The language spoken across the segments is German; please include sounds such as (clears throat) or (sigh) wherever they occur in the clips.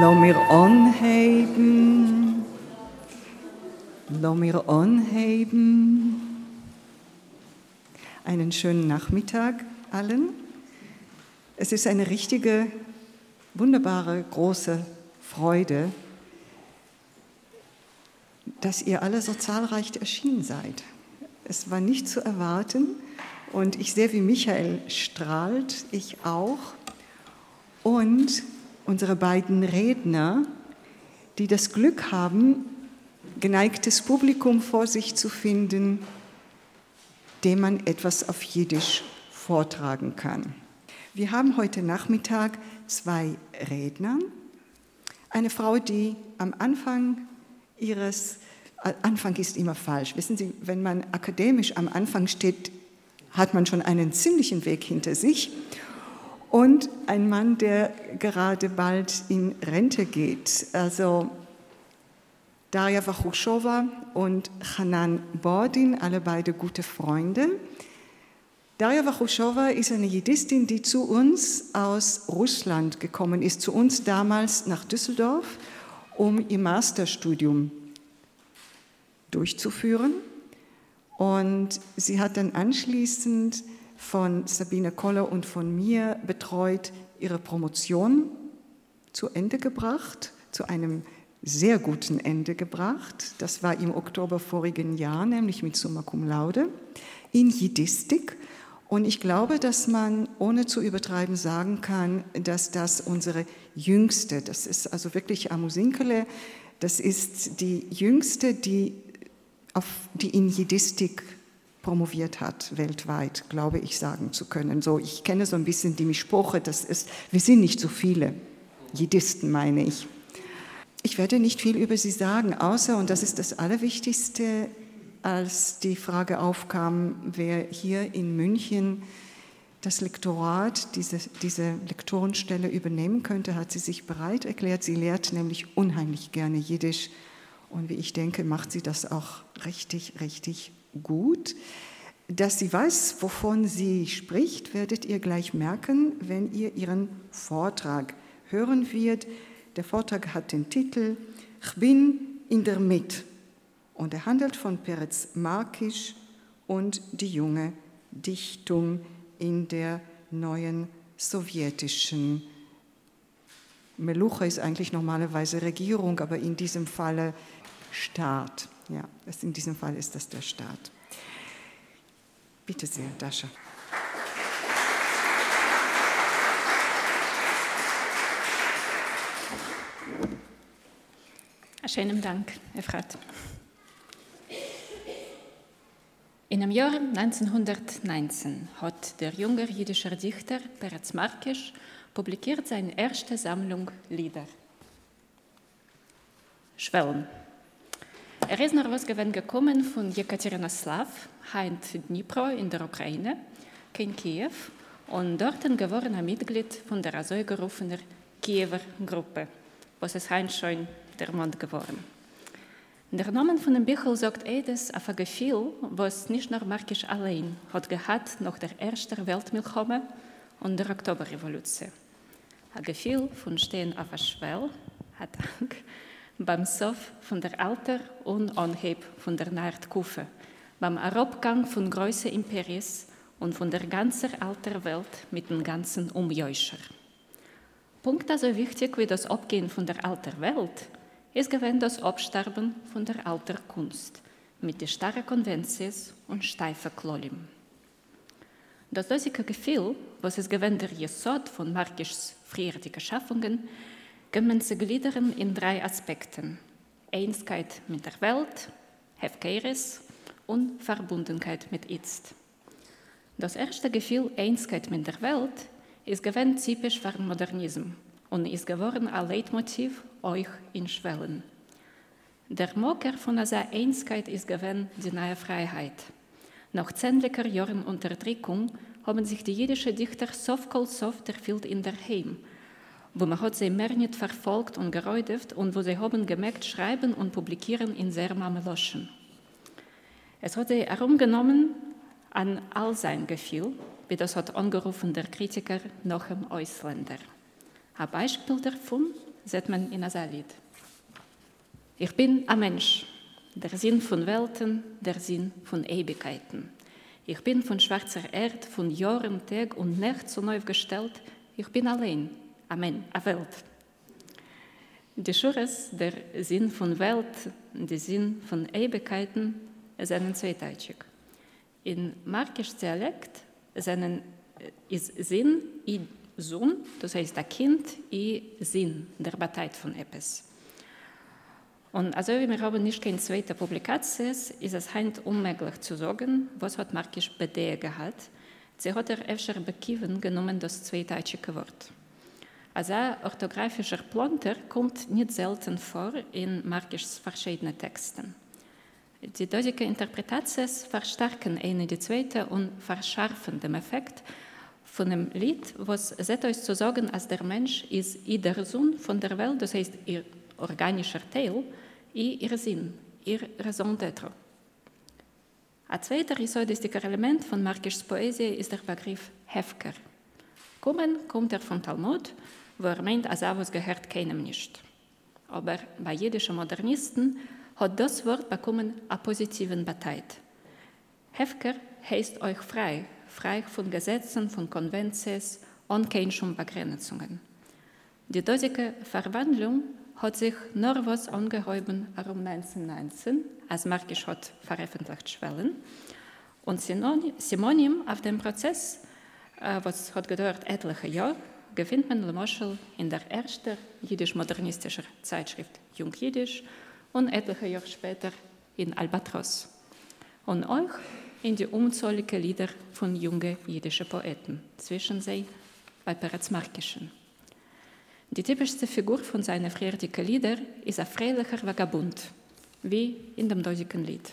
Lass mir anheben. Lass mir anheben. Einen schönen Nachmittag allen. Es ist eine richtige, wunderbare, große Freude, dass ihr alle so zahlreich erschienen seid. Es war nicht zu erwarten und ich sehe, wie Michael strahlt, ich auch. Und unsere beiden Redner, die das Glück haben, geneigtes Publikum vor sich zu finden, dem man etwas auf Jiddisch vortragen kann. Wir haben heute Nachmittag zwei Redner. Eine Frau, die am Anfang ihres, Anfang ist immer falsch. Wissen Sie, wenn man akademisch am Anfang steht, hat man schon einen ziemlichen Weg hinter sich und ein Mann, der gerade bald in Rente geht. Also Daria Wachuschowa und Hanan Bordin, alle beide gute Freunde. Daria Wachuschowa ist eine Jiddistin, die zu uns aus Russland gekommen ist, zu uns damals nach Düsseldorf, um ihr Masterstudium durchzuführen. Und sie hat dann anschließend von Sabine Koller und von mir betreut, ihre Promotion zu Ende gebracht, zu einem sehr guten Ende gebracht. Das war im Oktober vorigen Jahr, nämlich mit Summa Cum Laude in Jiddistik. Und ich glaube, dass man ohne zu übertreiben sagen kann, dass das unsere jüngste, das ist also wirklich Amusinkele, das ist die jüngste, die, auf, die in Jiddistik promoviert hat, weltweit, glaube ich sagen zu können. So, ich kenne so ein bisschen die Mischproche, das ist, wir sind nicht so viele, Jiddisten meine ich. Ich werde nicht viel über sie sagen, außer, und das ist das Allerwichtigste, als die Frage aufkam, wer hier in München das Lektorat, diese, diese Lektorenstelle übernehmen könnte, hat sie sich bereit erklärt. Sie lehrt nämlich unheimlich gerne Jiddisch und wie ich denke, macht sie das auch richtig, richtig gut. Dass sie weiß, wovon sie spricht, werdet ihr gleich merken, wenn ihr ihren Vortrag hören wird. Der Vortrag hat den Titel Ich bin in der Mitte und er handelt von Peretz Markisch und die junge Dichtung in der neuen sowjetischen Melucha ist eigentlich normalerweise Regierung, aber in diesem Falle Staat. Ja, in diesem Fall ist das der Staat. Bitte sehr, Dasha. Schönen Dank, Efrat. In dem Jahr 1919 hat der junge jüdische Dichter Peretz Markisch publiziert seine erste Sammlung Lieder. Schwellen. Er ist nach Rosgewen gekommen von Jekaterinoslav, Heint Dnipro in der Ukraine, in Kiew und dort ein Mitglied von der so gerufenen Kiewer Gruppe, was es Heinz schon der Mann geworden. Der Name von dem Büchel sagt etwas auf ein Gefühl, was nicht nur Markisch allein hat gehabt nach der Ersten Weltmilchome und der Oktoberrevolution. Ein Gefühl von Stehen auf der Schwelle, hat (laughs) Dank, beim Sof von der Alter und Anheb von der Nordkufe, beim Herabgang von großen Imperies und von der ganzen alten Welt mit dem ganzen Umjäuscher. Punkt also wichtig wie das Abgehen von der alten Welt ist gewesen das Absterben von der alten Kunst mit den starren Konventions und steifen Klolim. Das lustige Gefühl, was es gewesen der Jesod von Markischs früheren Schaffungen, können sie gliedern in drei Aspekten. Einskeit mit der Welt, Hefkeres und Verbundenheit mit Itzt. Das erste Gefühl Einskeit mit der Welt ist gewinn typisch für den Modernismus und ist geworden ein Leitmotiv euch in Schwellen. Der Mocker von dieser Einskeit ist gewinn die neue Freiheit. Nach zähnlicher Jahren Unterdrückung haben sich die jüdischen Dichter sofkol soft erfüllt in der Heim wo man hat sie mehr nicht verfolgt und geräutet und wo sie haben gemerkt, schreiben und publizieren in sehr Mameloschen. Es hat sie herumgenommen an all sein Gefühl, wie das hat angerufen der Kritiker nach dem Ausländer. Ein Beispiel davon sieht man in einem Lied. Ich bin ein Mensch, der Sinn von Welten, der Sinn von Ewigkeiten. Ich bin von schwarzer Erde, von Jahren, Tag und Nacht so neu gestellt. Ich bin allein, Amen, a Welt. Die Schures, der Sinn von Welt, der Sinn von Ewigkeiten, sind zweiteilig. In markisch Dialekt sind, ist Sinn i Sohn, das heißt der Kind, i Sinn, der Bateit von etwas. Und also wie wir haben nicht keine zweite Publikation, ist es halt unmöglich zu sagen, was hat Markisch Bedeutung gehabt. Sie hat er öfter bekiven genommen das zweiteilige Wort. Also orthografischer Plonter kommt nicht selten vor in Markischs verschiedenen Texten. Die deutsche Interpretationen verstärken eine die zweite und verschärfen den Effekt von dem Lied, was seht euch zu sagen, als der Mensch ist der Sohn von der Welt, das heißt ihr organischer Teil, ihr Sinn, ihr Raison d'être. Ein zweiter episodistiker Element von Markischs Poesie ist der Begriff Hefker. Kommen kommt er von Talmud, wo er meint, was gehört keinem nicht. Aber bei jüdischen Modernisten hat das Wort bekommen einen positiven Beteit. Hefker heißt euch frei, frei von Gesetzen, von Konventions und keine Begrenzungen. Die deutsche Verwandlung hat sich nur was angehäuben um 1919, als Markisch hat veröffentlicht Schwellen. Und Synonym auf dem Prozess, äh, was hat gedauert etliche Jahre, findet man Lemoschel in der ersten jüdisch-modernistischen Zeitschrift Jung Jiddisch und etliche Jahre später in Albatros. Und auch in die unzähligen Lieder von jungen jüdischen Poeten, zwischen sie bei Peretz Markischen. Die typischste Figur von seinen früheren Lieder ist ein freilicher Vagabund, wie in dem deutschen Lied.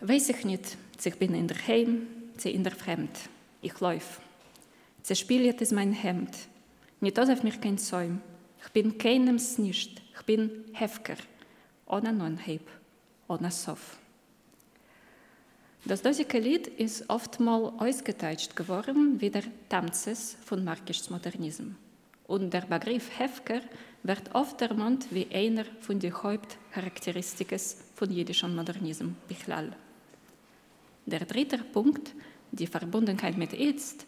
Weiß ich nicht, ich bin in der Heim, sie in der Fremd. Ich läuf. Sie spielt es mein Hemd. Nicht auf mich kein Säum. Ich bin keinems nicht. Ich bin Hefker. Ohne Nonheib. Ohne Sof. Das deutsche Lied ist oftmals ausgeteilt geworden wie der Tamzes von Markischs Modernismus. Und der Begriff Hefker wird oft ermannt wie einer von den Hauptcharakteristiken von jüdischem Modernismus Bichlal. Der dritte Punkt, die Verbundenheit mit Jetzt,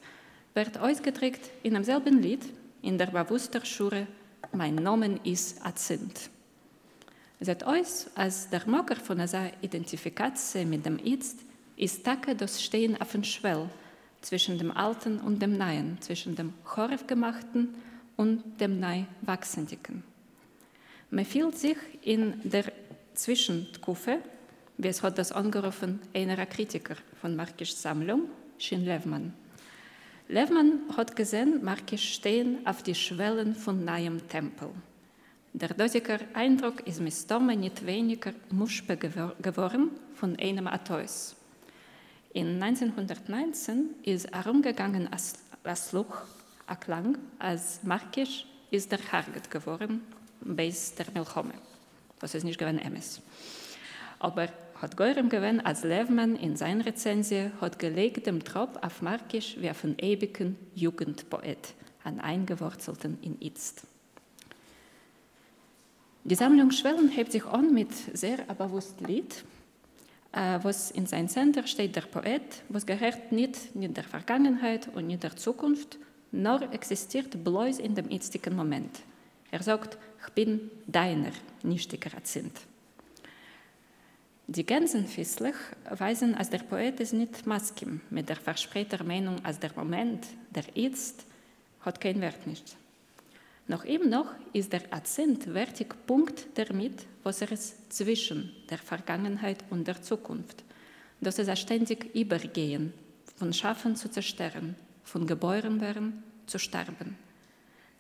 wird ausgedrückt in demselben Lied in der bewusster Schure Mein Name ist Azint. Seht euch, als der Mocker von dieser Identifikation mit dem Jetzt ist Tage das Stehen auf dem Schwell zwischen dem Alten und dem Neuen, zwischen dem Choref-Gemachten und dem neu Wachsendigen. Man fühlt sich in der Zwischenstufe, wie es hat das angerufen einer Kritiker von Markischs Sammlung, Shin Levman. Levman hat gesehen, Markisch stehen auf die Schwellen von neuem Tempel. Der dortige Eindruck ist mit Stomme nicht weniger Muschpe geworden von einem Atheus. In 1919 ist herumgegangen als, Luch, ein Klang, als Markisch ist der Harget geworden, bis der Milchome. Das ist nicht gewesen Emes. Aber hat Geurem gewinn, als Levman in seiner Rezensie hat gelegt dem Trop auf Markisch wie auf einen ewigen Jugendpoet, einen eingewurzelten in Itzt. Die Sammlung Schwellen hebt sich an mit sehr bewusstem Lied, äh, was in seinem Center steht der Poet, was gehört nicht in der Vergangenheit und in der Zukunft, nur existiert bloß in dem jetzigen Moment. Er sagt, ich bin deiner, nicht die Grazint. Die Gänsenfisslich weisen, als der Poet es nicht maskim, mit der verspäter Meinung, als der Moment, der Jetzt, hat kein Wert nicht. Noch eben noch ist der Akzent wertig Punkt damit, was er ist zwischen der Vergangenheit und der Zukunft. Das ist ein ständig Übergehen, von Schaffen zu zerstören, von geboren werden zu sterben.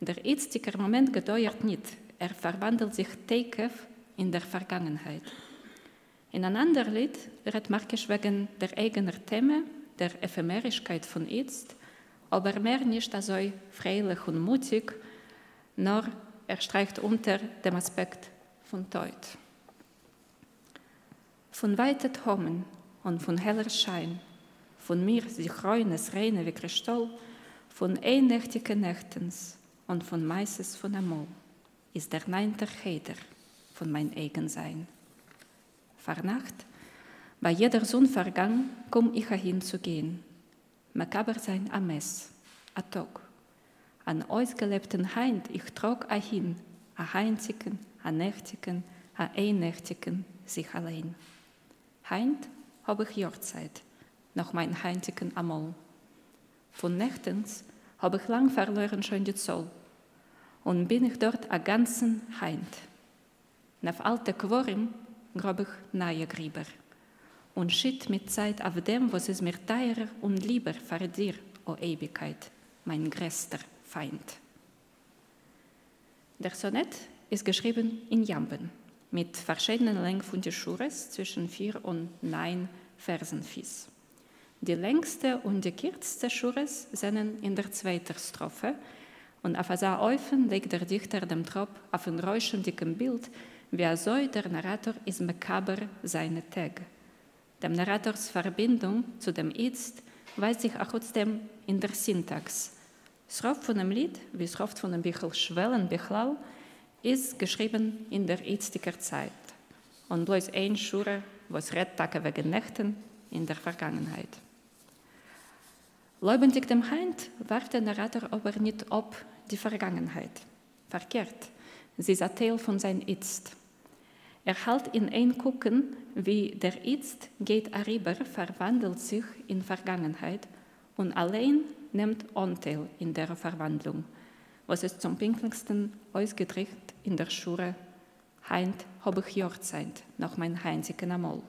Der jetzige Moment gedauert nicht, er verwandelt sich täglich in der Vergangenheit. In einem anderen Lied redet Markisch wegen der eigenen Themen, der Ephemerischkeit von jetzt, aber mehr nicht so freilich und mutig, nur er streicht unter dem Aspekt von Tod. Von weiten Tommen und von heller Schein, von mir sich reines Reine wie Kristall, von einnächtigen Nächtens und von meistens von Amol ist der neunte Cheder von mein eigen Sein. Vernacht, bei jeder Sonnenvergang komm ich hin zu gehen. Makaber sein am Mess, a Tag. An ausgelebten Heint ich trag a hin, a heinzigen, a nächtigen, a einnächtigen, sich allein. Heint hab ich Jahrzeit, noch mein heintigen Amol. Von Nächtens hab ich lang verloren schon die Zoll und bin ich dort a ganzen Heint. Nach alte Quorim grab ich neue Grieber und schitt mit Zeit auf dem, was es mir teurer und lieber für dir, o Ewigkeit, mein größter Feind. Der Sonett ist geschrieben in Jamben mit verschiedenen Längen von Schures zwischen vier und neun Versen fies. Die längste und die kürzeste Schures sind in der zweiten Strophe und auf dieser Eufen legt der Dichter dem Trop auf ein räuschendicken Bild, wie er der Narrator ist makaber seine Tag. Dem Narrators Verbindung zu dem Jetzt weiß sich auch trotzdem in der Syntax. Rauf von dem Lied, wie Rauf von dem Bichel Schwellen Bichlau, ist geschrieben in der jetzigen Zeit und bloß ein Schure, was Redtage wegen Nächten in der Vergangenheit. Lebendig dem Heint wart der Narrator aber nicht ob die Vergangenheit. Verkehrt, sie ist ein Teil von sein Jetzt. Er hält in ein Gucken, wie der Jetzt geht herüber, verwandelt sich in Vergangenheit und allein nimmt Anteil in der Verwandlung, was es zum pinkelsten ausgedrückt in der Schure Heint habe ich Jahrzeit nach mein heinzigen Amol.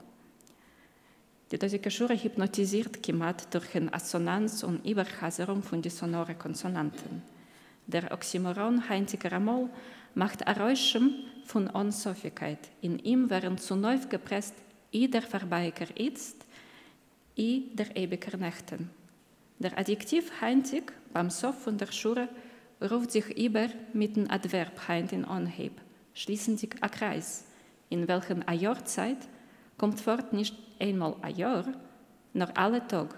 Die dosige Schure hypnotisiert Kimat durch eine Assonanz und Überchaserung von den sonoren Konsonanten. Der Oxymoron heinziger Amol macht Eräuschung von Unsoffigkeit. In ihm werden zu neu gepresst i der Verbeiker ist, i der ewiger Nächten. Der Adjektiv heinzig beim Sof von der Schure ruft sich über mit dem Adverb heint in Anheb, schließen sich ein Kreis, in welchem a Jahrzeit kommt fort nicht einmal ein Jahr, noch alle Tag,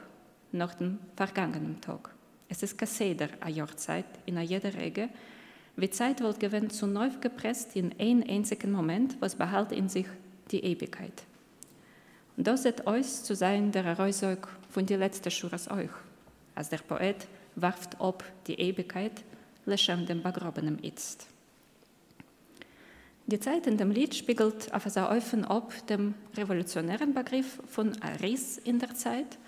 nach dem vergangenen Tag. Es ist Kasseder a Jahrzeit in jeder Regel, wie Zeit wird gewinnt zu neu gepresst in einen einzigen Moment, was behält in sich die Ewigkeit. Und das ist euch zu sein der Erreusung von die letzte Schures euch, als der Poet warft ob die Ewigkeit Lechem dem begrobenen Itzt. Die Zeit in dem Lied spiegelt auf sehr offen ob dem revolutionären Begriff von Aris in der Zeit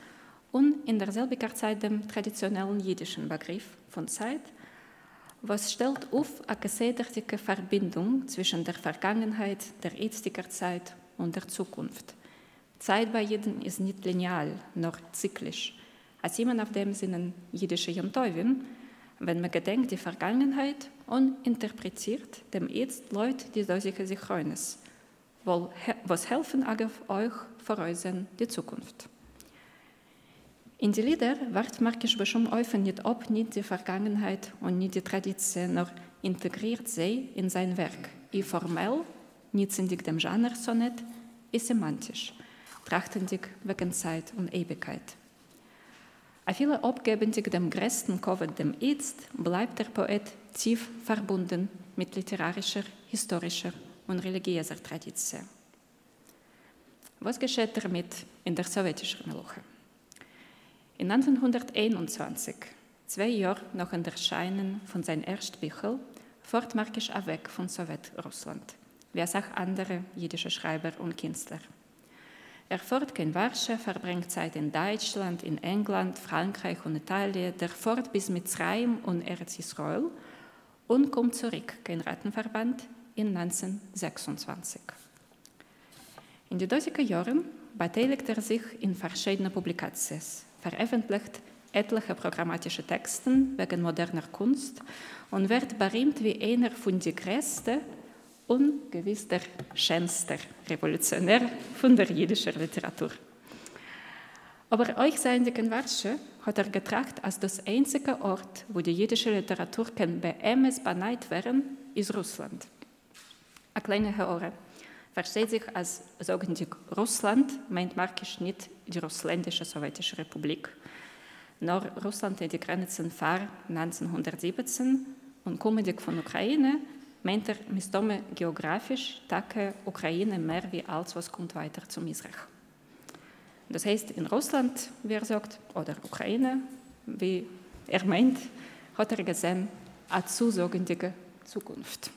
und in derselbiger Zeit dem traditionellen jüdischen Begriff von Zeit, was stellt auf eine gesäterte Verbindung zwischen der Vergangenheit, der jetzigen Zeit und der Zukunft. Zeit bei jedem ist nicht lineal, noch zyklisch. Als jemand auf dem sind jüdische Jontovim, wenn man gedenkt die Vergangenheit und interpretiert dem jetzt Leute die solche Sichrones, was helfen euch euch die Zukunft. In die Lieder wird markisch öffnen nicht ob nicht die Vergangenheit und nicht die Tradition, noch integriert sie in sein Werk. I formell, nicht sindig dem Genre Sonett, ist semantisch, trachtendig wegen Zeit und Ewigkeit. A viele abgebendig dem größten Covid dem Jetzt bleibt der Poet tief verbunden mit literarischer, historischer und religiöser Tradition. Was geschieht damit in der sowjetischen Meluche? In 1921, zwei Jahre nach dem Erscheinen von seinem Erstbüchel, fort Markisch weg von Sowjetrussland, wie es auch andere jüdische Schreiber und Künstler. Er fährt in Warschau, verbringt Zeit in Deutschland, in England, Frankreich und Italien, der fährt bis Mitzrayim und Eretz Israel und kommt zurück in Rattenverband in 1926. In den 30er Jahren beteiligt er sich in verschiedenen Publikationen, veröffentlicht etliche programmatische Texte wegen moderner Kunst und wird berühmt wie einer von den größten und gewiss der schönste Revolutionär von der jüdischen Literatur. Aber euch sein in Warsche hat er getracht als das einzige Ort, wo die jüdische Literatur kann bei MS beneit werden, ist Russland. Eine kleine Hörer versteht sich als sogenannte Russland, meint Markisch nicht die russländische sowjetische Republik. Nur Russland hat die Grenzen vor 1917 und kommend von Ukraine, meint er, mistome geografisch, tacke Ukraine mehr wie alles, was kommt weiter zum Israel. Das heißt, in Russland, wie er sagt, oder Ukraine, wie er meint, hat er gesehen, eine zusagende Zukunft.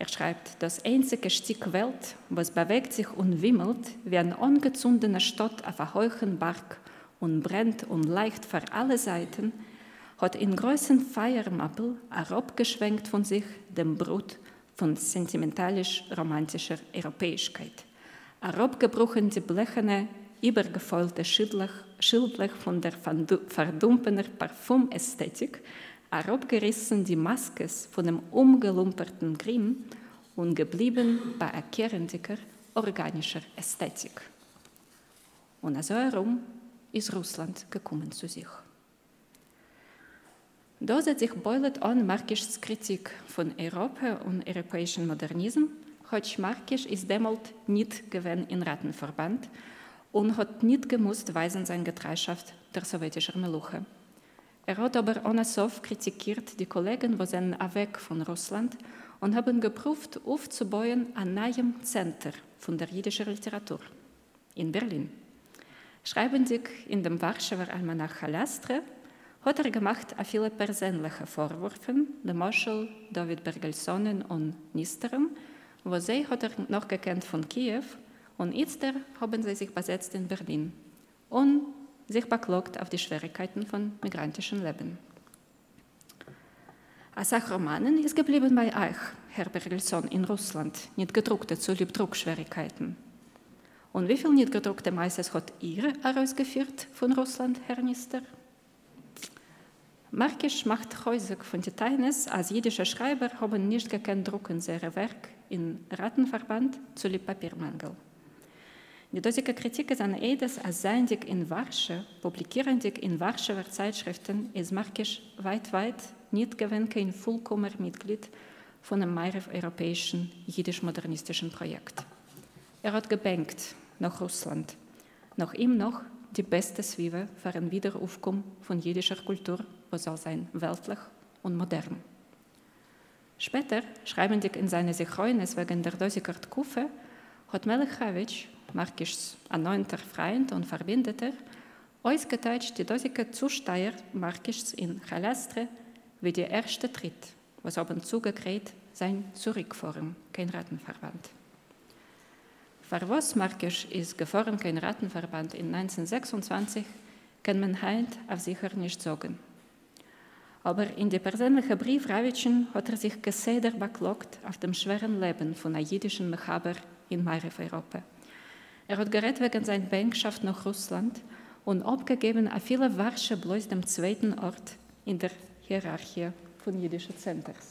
Er schreibt, das einzige Stück Welt, was bewegt sich und wimmelt, wie eine angezündete Stadt auf einem hohen Berg und brennt und leicht für alle Seiten, hat in großen Feiermappel herabgeschwenkt von sich dem Brut von sentimentalisch-romantischer Europäischkeit. Herabgebrochen die blecherne, übergefäulte Schildlech, von der verdumpener Parfümästhetik, herabgerissen die Maskes von dem umgelumperten Grimm und geblieben bei erkehrendiger organischer Ästhetik. Und so herum ist Russland gekommen zu sich. Da setzt sich Beulet an Markischs Kritik von Europa und europäischen Modernismus, Choć Markisch ist damals nicht gewesen in Rattenverband und hat nicht gemusst weisen seine Getreidenschaft der sowjetischen Meluche. Er hat aber ohne Sof kritikiert die Kollegen, sind weg von Russland und haben geprüft, aufzubauen ein neues Zentrum von der jüdischen Literatur in Berlin. Schreibendig in dem Warschauer Almanach Halastre hat er gemacht viele persönliche Vorwürfe, dem Moschel David Bergelsonen und Nisterem, wo sie hat er noch gekannt von Kiew und jetzt haben sie sich besetzt in Berlin und sich beklagt auf die Schwierigkeiten von migrantischen Leben. Als Romanen ist geblieben bei euch, Herr Bergelson, in Russland, nicht gedruckte zu Druckschwierigkeiten. Und wie viele nicht gedruckte Meises hat ihr herausgeführt von Russland, Herr Minister? Markisch macht häufig von Details, als jüdische Schreiber haben nicht gekannt drucken ihre Werk in Rattenverband zu Papiermangel. Die dosige Kritik an Edes als seiendig in Warsche, publikierendig in Warschauer Zeitschriften, ist Markisch weit, weit nicht gewinn kein vollkommener Mitglied von einem mehr europäischen jüdisch-modernistischen Projekt. Er hat gebankt nach Russland, nach ihm noch die beste Zwiebel für ein Wiederaufkommen von jüdischer Kultur, was soll sein weltlich und modern. Später, schreibendig in seine Sichroines wegen der Dosikert Kufe, hat Melechowitsch, Markischs erneunter Freund und Verbindeter, ausgeteilt die Dosike Zusteier Markischs in Chalastre wie der erste Tritt, was aber zugekriegt sein Zurückfahren, kein Rattenverband. Für was Markisch ist gefahren kein Rattenverband in 1926, kann man halt auf sicher nicht sagen. Aber in der persönlichen Brief Ravitschen hat er sich geseder beklagt auf dem schweren Leben von einem jüdischen Mechaber in Europa. Er hat gerät wegen seiner Bänkschaft nach Russland und abgegeben a viele Warsche bloß dem zweiten Ort in der Hierarchie von jüdischen Centers.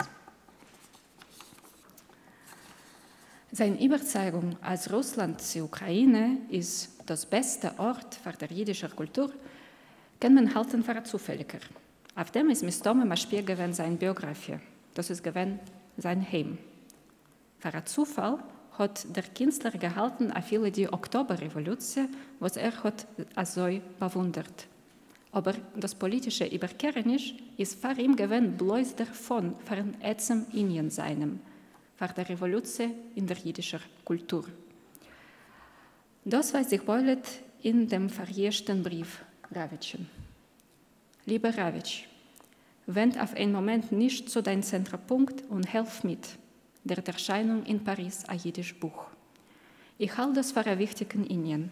Seine Überzeugung, als Russland die Ukraine ist das beste Ort für die jüdische Kultur, kann man halten für zufälliger. Auf dem ist Mistome ein Spiel gewesen seine Biografie. Das ist gewesen sein Heim. Für einen Zufall hat der Künstler gehalten a viele die Oktoberrevolution, was er hat so bewundert. Aber das politische Überkehrnis ist für ihn gewesen bloß davon, für ein ätzem Indien seinem war der Revolution in der jüdischen Kultur. Das weiß ich Beulet in dem verjährten Brief Ravitschen. Lieber Ravitsch, wend auf einen Moment nicht zu deinem Zentrapunkt und helf mit der Erscheinung in Paris ein jüdisches Buch. Ich halte das für einen wichtigen Indien.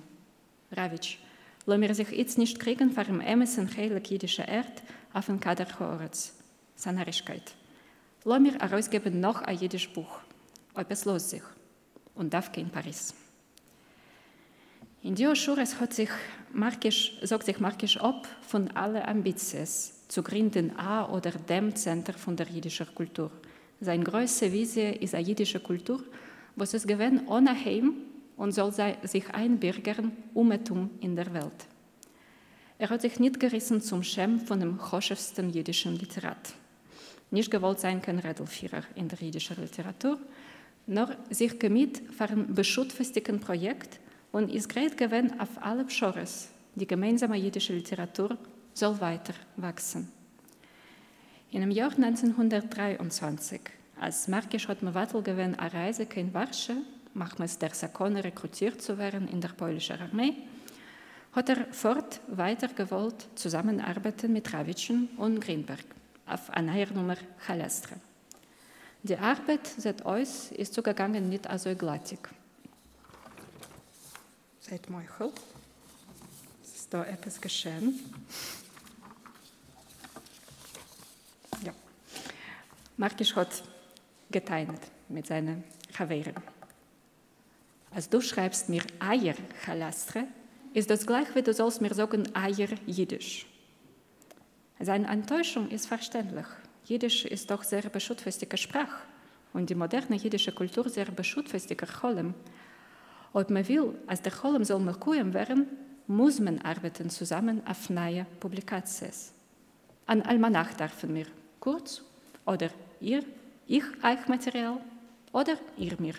Ravitsch, lass mir sich jetzt nicht kriegen für ein Emerson heilig jüdische Erd auf den Kader Horetz. Sanarischkeit. Lass mir herausgeben noch ein jüdisches Buch, ob es los sich, und darf in Paris. In Dioschures hat sich Markisch, sagt sich Markisch ab von allen Ambitions zu gründen a oder dem Zentrum von der jüdischen Kultur. Seine größte Vision ist eine jüdische Kultur, was es gewinnt ohne Heim und soll sich einbürgern, Umetum in der Welt. Er hat sich nicht gerissen zum Schem von dem hochsten jüdischen Literat nicht gewollt sein kein Rädelführer in der jüdischen Literatur, nur sich gemietet für ein beschuttfestigen Projekt und ist gerät gewesen auf alle Pschores. Die gemeinsame jüdische Literatur soll weiter wachsen. In dem Jahr 1923, als Markisch hat Wattel gewinn eine Reise in Warschau, machmals der Sakone rekrutiert zu werden in der polnischen Armee, hat er fort weiter gewollt zusammenarbeiten mit Rawitschen und Greenberg auf einer Nummer Chalastre. Die Arbeit seit uns ist zugegangen nicht also glattig. Seid Michael, ist da etwas geschehen? Ja. Markisch hat geteilt mit seinen Chaveren. Als du schreibst mir Eier Chalastre, ist das gleich, wie du sollst mir sagen Eier Jiddisch. Seine Enttäuschung ist verständlich. Jiddisch ist doch sehr beschuttfestige Sprache und die moderne jiddische Kultur sehr beschuttfestiger Cholem. Ob man will, als der Cholem soll Melkuem werden, muss man arbeiten zusammen auf neue Publikations. An Almanach dürfen wir kurz oder ihr, ich euch Material oder ihr mir.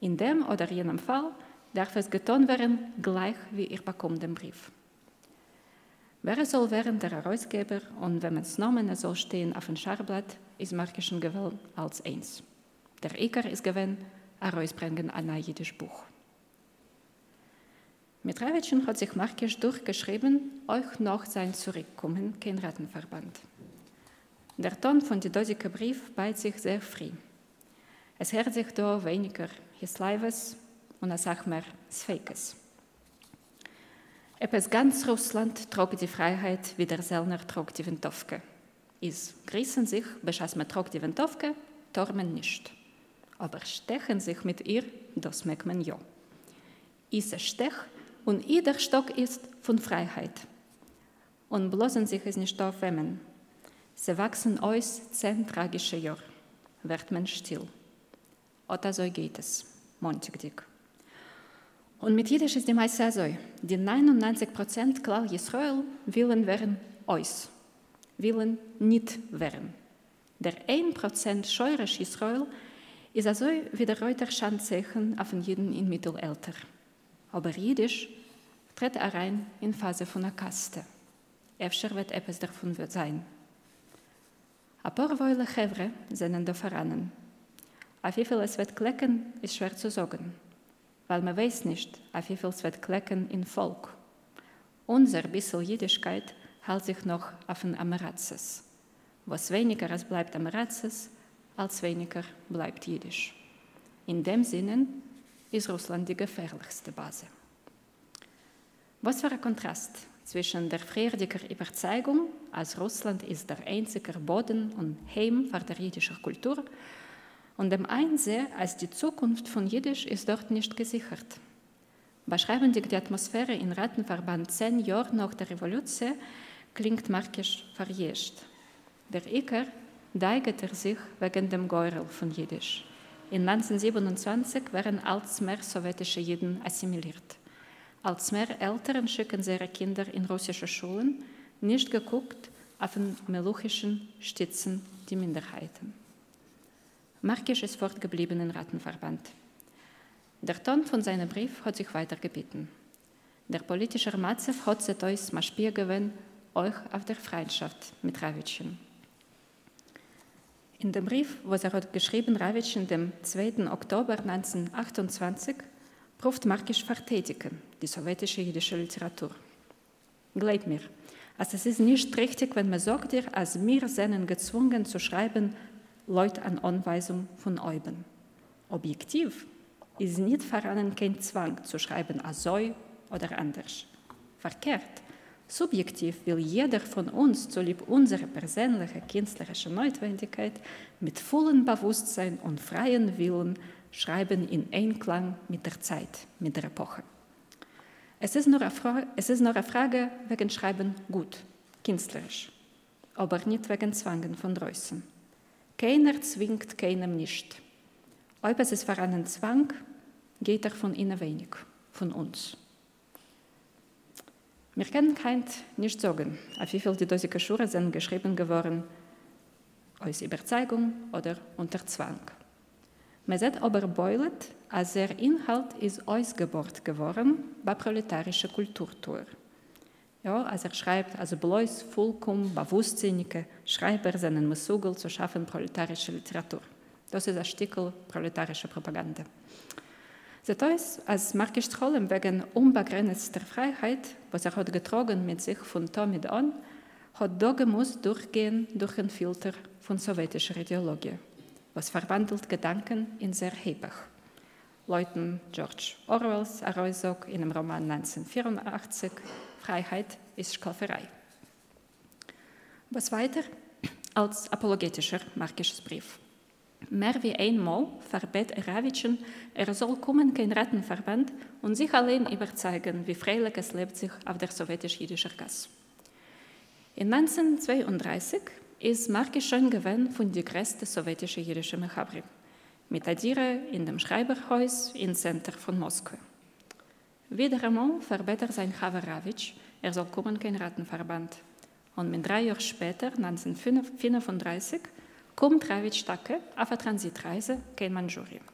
In dem oder jenem Fall darf es getan werden, gleich wie ihr bekommt den Brief. Wer soll werden der Herausgeber und wenn es Namen soll stehen auf dem Scharblatt, ist Markischen gewählt als eins. Der Eker ist gewählt, herausbringen ein jüdisches Buch. Mit Ravitschen hat sich Markisch durchgeschrieben, euch noch sein Zurückkommen kein Rattenverband. Der Ton von dem dosigen Brief beißt sich sehr früh. Es hört sich da weniger Hislaives und es sagt mehr Sfeikes. Etwas ganz Russland trug die Freiheit, wie der Sellner trug die Windowke. Is grießen sich, beschaß man trug die Windowke, tormen nicht. Aber stechen sich mit ihr, das merkt man ja. Is es Stech und jeder Stock ist von Freiheit. Und bloßen sich es nicht auf Wemmen. Sie wachsen aus zehn tragische Jahre, wird man still. Oder so geht es, montigdig. Und mit Jiddisch ist die meiste so, die 99 Prozent klar Israel willen werden uns, willen nicht werden. Der 1 Prozent scheurisch Israel ist also wie der Reuter Schandzeichen auf den Jiden in Mittelalter. Aber Jiddisch tritt rein in Phase von einer Kaste. Efter wird etwas davon sein. Ein paar Weile Chevre sind da voran. Auf wie viel es wird klecken, ist schwer zu sagen, weil man weiß nicht, auf wie viel es wird klecken in Volk. Unser bisschen Jüdischkeit hält sich noch auf den Amarazes. Was weniger als bleibt Amarazes, als weniger bleibt Jiddisch. In dem Sinne ist Russland die gefährlichste Base. Was für ein Kontrast zwischen der freudigen Überzeugung, als Russland ist der einzige Boden und Heim für die jüdische Kultur, und dem Einsehen, als die Zukunft von Jiddisch ist dort nicht gesichert. Beschreiben die Atmosphäre in Rattenverband zehn Jahre nach der Revolution klingt markisch verjescht. Der Iker deigete sich wegen dem Geurel von Jiddisch. In 1927 waren als mehr sowjetische Jiden assimiliert. Als mehr Eltern schicken ihre Kinder in russische Schulen, nicht geguckt auf den meluchischen Stützen die Minderheiten. Markisch ist fortgeblieben im Rattenverband. Der Ton von seinem Brief hat sich weitergebeten. Der politische Matzew hat sich euch Maspier gewöhnt, euch auf der Freundschaft mit Rawitschen. In dem Brief, was er hat geschrieben, Rawitschen, dem 2. Oktober 1928, ruft Markisch verteidigen, die sowjetische jüdische Literatur. Glaub mir, also es ist nicht richtig, wenn man sagt dir, als wir sind gezwungen zu schreiben, Leute an Anweisung von Euben. Objektiv ist nicht voran kein Zwang zu schreiben als so oder anders. Verkehrt. Subjektiv will jeder von uns zulieb unserer persönlichen künstlerischen Notwendigkeit mit vollem Bewusstsein und freien Willen schreiben in Einklang mit der Zeit, mit der Epoche. Es ist nur eine Frage, es ist nur eine Frage wegen Schreiben gut, künstlerisch, aber nicht wegen Zwangen von draußen. Keiner zwingt keinem nicht. Ob es ist für einen Zwang, geht er von innen wenig, von uns. Wir können kein nicht sagen, auf wie viel die Dosike Schure sind geschrieben geworden, aus Überzeugung oder unter Zwang. Man sieht aber beulet, als der Inhalt ist ausgebohrt geworden bei proletarischer Kulturtour. Ja, also er schreibt, also bloß vollkommen bewusstsinnige Schreiber sind Messugel zu schaffen proletarische Literatur. Das ist ein Stickel proletarische Propaganda. Das heißt, als Markus Trollem wegen unbegrenzter Freiheit, was er hat getragen mit sich von damit an, hat da gemusst durchgehen durch einen Filter von sowjetischer Ideologie, was verwandelt Gedanken in sehr hebig. Leuten George Orwells Aroisok in dem Roman 1984, Freiheit ist Sklaverei. Was weiter als apologetischer markisches Brief. Mehr wie einmal verbet Ravitschen, er soll kommen kein Rattenverband und sich allein überzeugen, wie freilich es lebt sich auf der sowjetisch-jüdischen Gasse. In 1932 ist Markisch schon gewesen von der größten sowjetischen jüdischen Mechabri, mit Adire in dem Schreiberhaus im Zentrum von Moskau. Wieder einmal verbet er sein Chava Ravitsch, er soll kommen kein Rattenverband. Und mit drei Jahren später, 1935, kommt Ravitsch Stacke auf eine Transitreise in Manchurien.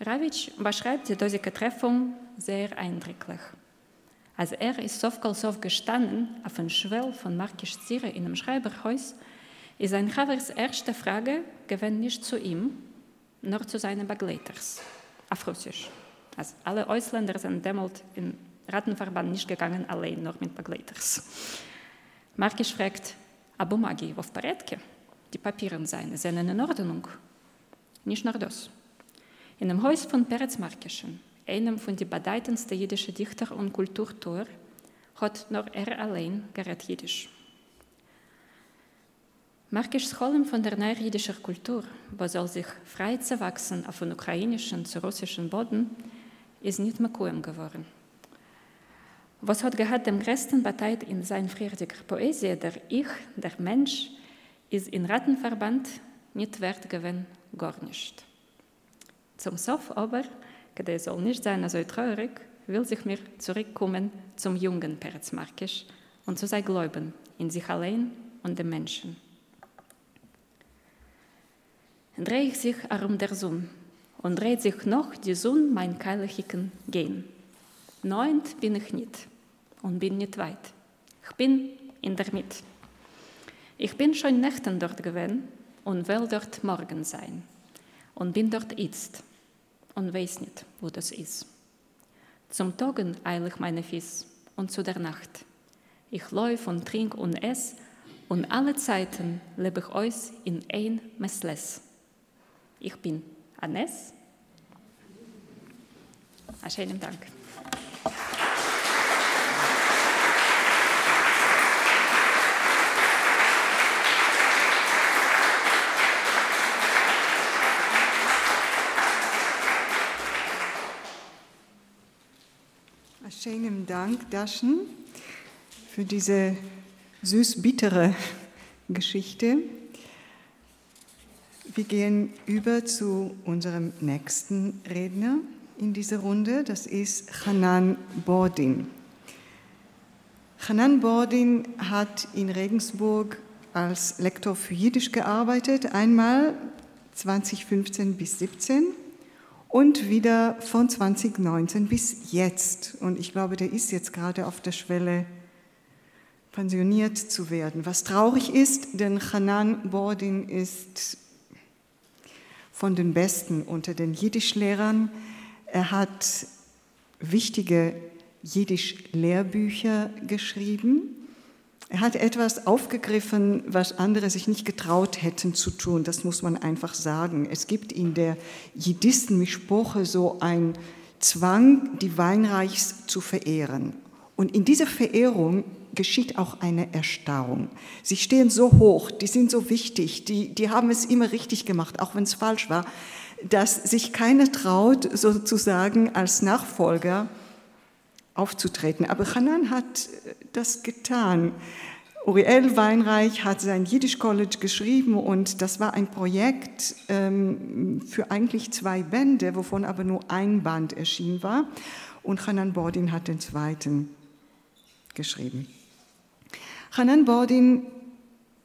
Ravitsch beschreibt die dosige Treffung sehr eindrücklich. Als er ist Sovkolsov gestanden, auf dem Schwell von Markisch Zire in einem Schreiberhaus, ist ein Havers erste Frage gewendet nicht zu ihm, noch zu seinen Begleiters, auf Russisch. Also alle Ausländer sind damals im Rattenverband nicht gegangen, allein nur mit Begleiters. Markisch fragt, aber Magi, auf Paretke? Die Papiere seine, sind in Ordnung. Nicht nur das. In dem Haus von Peretz Markischen einem von den bedeutendsten jüdischen Dichter und Kulturtor, hat nur er allein gerät Jiddisch. Markisch Scholem von der neujüdischen Kultur, wo soll sich frei zu wachsen auf den ukrainischen zu russischen Boden, ist nicht mehr kaum geworden. Was hat gehabt dem größten Partei in seiner friediger Poesie, der Ich, der Mensch, ist in Rattenverband nicht wert gewesen, gar nicht. Zum Sof aber der soll nicht sein so traurig, will sich mir zurückkommen zum jungen Peretzmarkisch und zu sein Glauben in sich allein und den Menschen. Drehe ich sich um der Sonne und dreht sich noch die Sonne mein Keilchicken gehen. Neunt bin ich nicht und bin nicht weit. Ich bin in der Mitte. Ich bin schon Nächten dort gewesen und will dort morgen sein und bin dort jetzt und weiß nicht, wo das ist. Zum Tagen eile ich meine Fies und zu der Nacht. Ich läufe und trink und ess und alle Zeiten lebe ich euch in ein Messles. Ich bin Anes. Einen schönen Dank. Schönen Dank, Daschen, für diese süß-bittere Geschichte. Wir gehen über zu unserem nächsten Redner in dieser Runde. Das ist Hanan Bordin. Hanan Bordin hat in Regensburg als Lektor für Jiddisch gearbeitet, einmal 2015 bis 2017 und wieder von 2019 bis jetzt. Und ich glaube, der ist jetzt gerade auf der Schwelle, pensioniert zu werden. Was traurig ist, denn Hanan Bordin ist von den Besten unter den Jiddischlehrern. Er hat wichtige Jiddisch-Lehrbücher geschrieben er hat etwas aufgegriffen, was andere sich nicht getraut hätten zu tun. Das muss man einfach sagen. Es gibt in der Jiddisten-Mischproche so ein Zwang, die Weinreichs zu verehren. Und in dieser Verehrung geschieht auch eine Erstarrung. Sie stehen so hoch, die sind so wichtig, die, die haben es immer richtig gemacht, auch wenn es falsch war, dass sich keiner traut, sozusagen als Nachfolger aufzutreten. Aber Hanan hat das getan. Uriel Weinreich hat sein Yiddish College geschrieben und das war ein Projekt ähm, für eigentlich zwei Bände, wovon aber nur ein Band erschienen war. Und Hanan Bordin hat den zweiten geschrieben. Hanan Bordin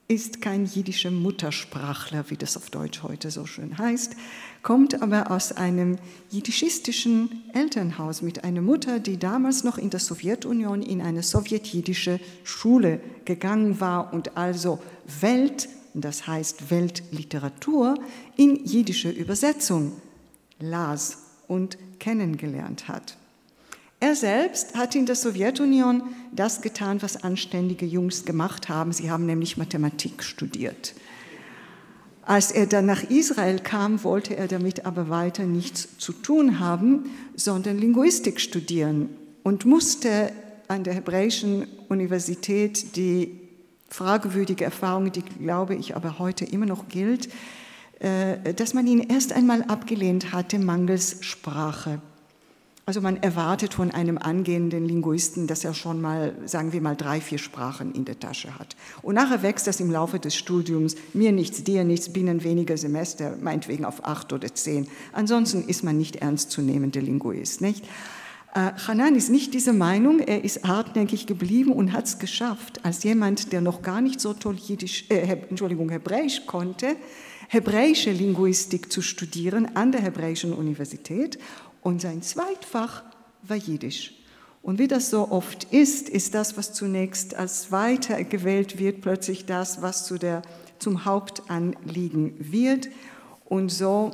ist kein jiddischer Muttersprachler, wie das auf Deutsch heute so schön heißt, kommt aber aus einem jiddischistischen Elternhaus mit einer Mutter, die damals noch in der Sowjetunion in eine sowjetjiddische Schule gegangen war und also Welt, das heißt Weltliteratur, in jiddische Übersetzung las und kennengelernt hat. Er selbst hat in der Sowjetunion das getan, was anständige Jungs gemacht haben. Sie haben nämlich Mathematik studiert. Als er dann nach Israel kam, wollte er damit aber weiter nichts zu tun haben, sondern Linguistik studieren und musste an der Hebräischen Universität die fragwürdige Erfahrung, die glaube ich aber heute immer noch gilt, äh, dass man ihn erst einmal abgelehnt hatte mangels Sprache. Also man erwartet von einem angehenden Linguisten, dass er schon mal, sagen wir mal, drei, vier Sprachen in der Tasche hat. Und nachher wächst das im Laufe des Studiums, mir nichts, dir nichts, binnen weniger Semester, meinetwegen auf acht oder zehn. Ansonsten ist man nicht ernstzunehmender Linguist, nicht? Äh, Hanan ist nicht diese Meinung, er ist hartnäckig geblieben und hat es geschafft, als jemand, der noch gar nicht so toll Jiddisch, äh, Entschuldigung, Hebräisch konnte, hebräische Linguistik zu studieren an der Hebräischen Universität und sein Zweitfach war Jiddisch. Und wie das so oft ist, ist das, was zunächst als weiter gewählt wird, plötzlich das, was zu der, zum Hauptanliegen wird. Und so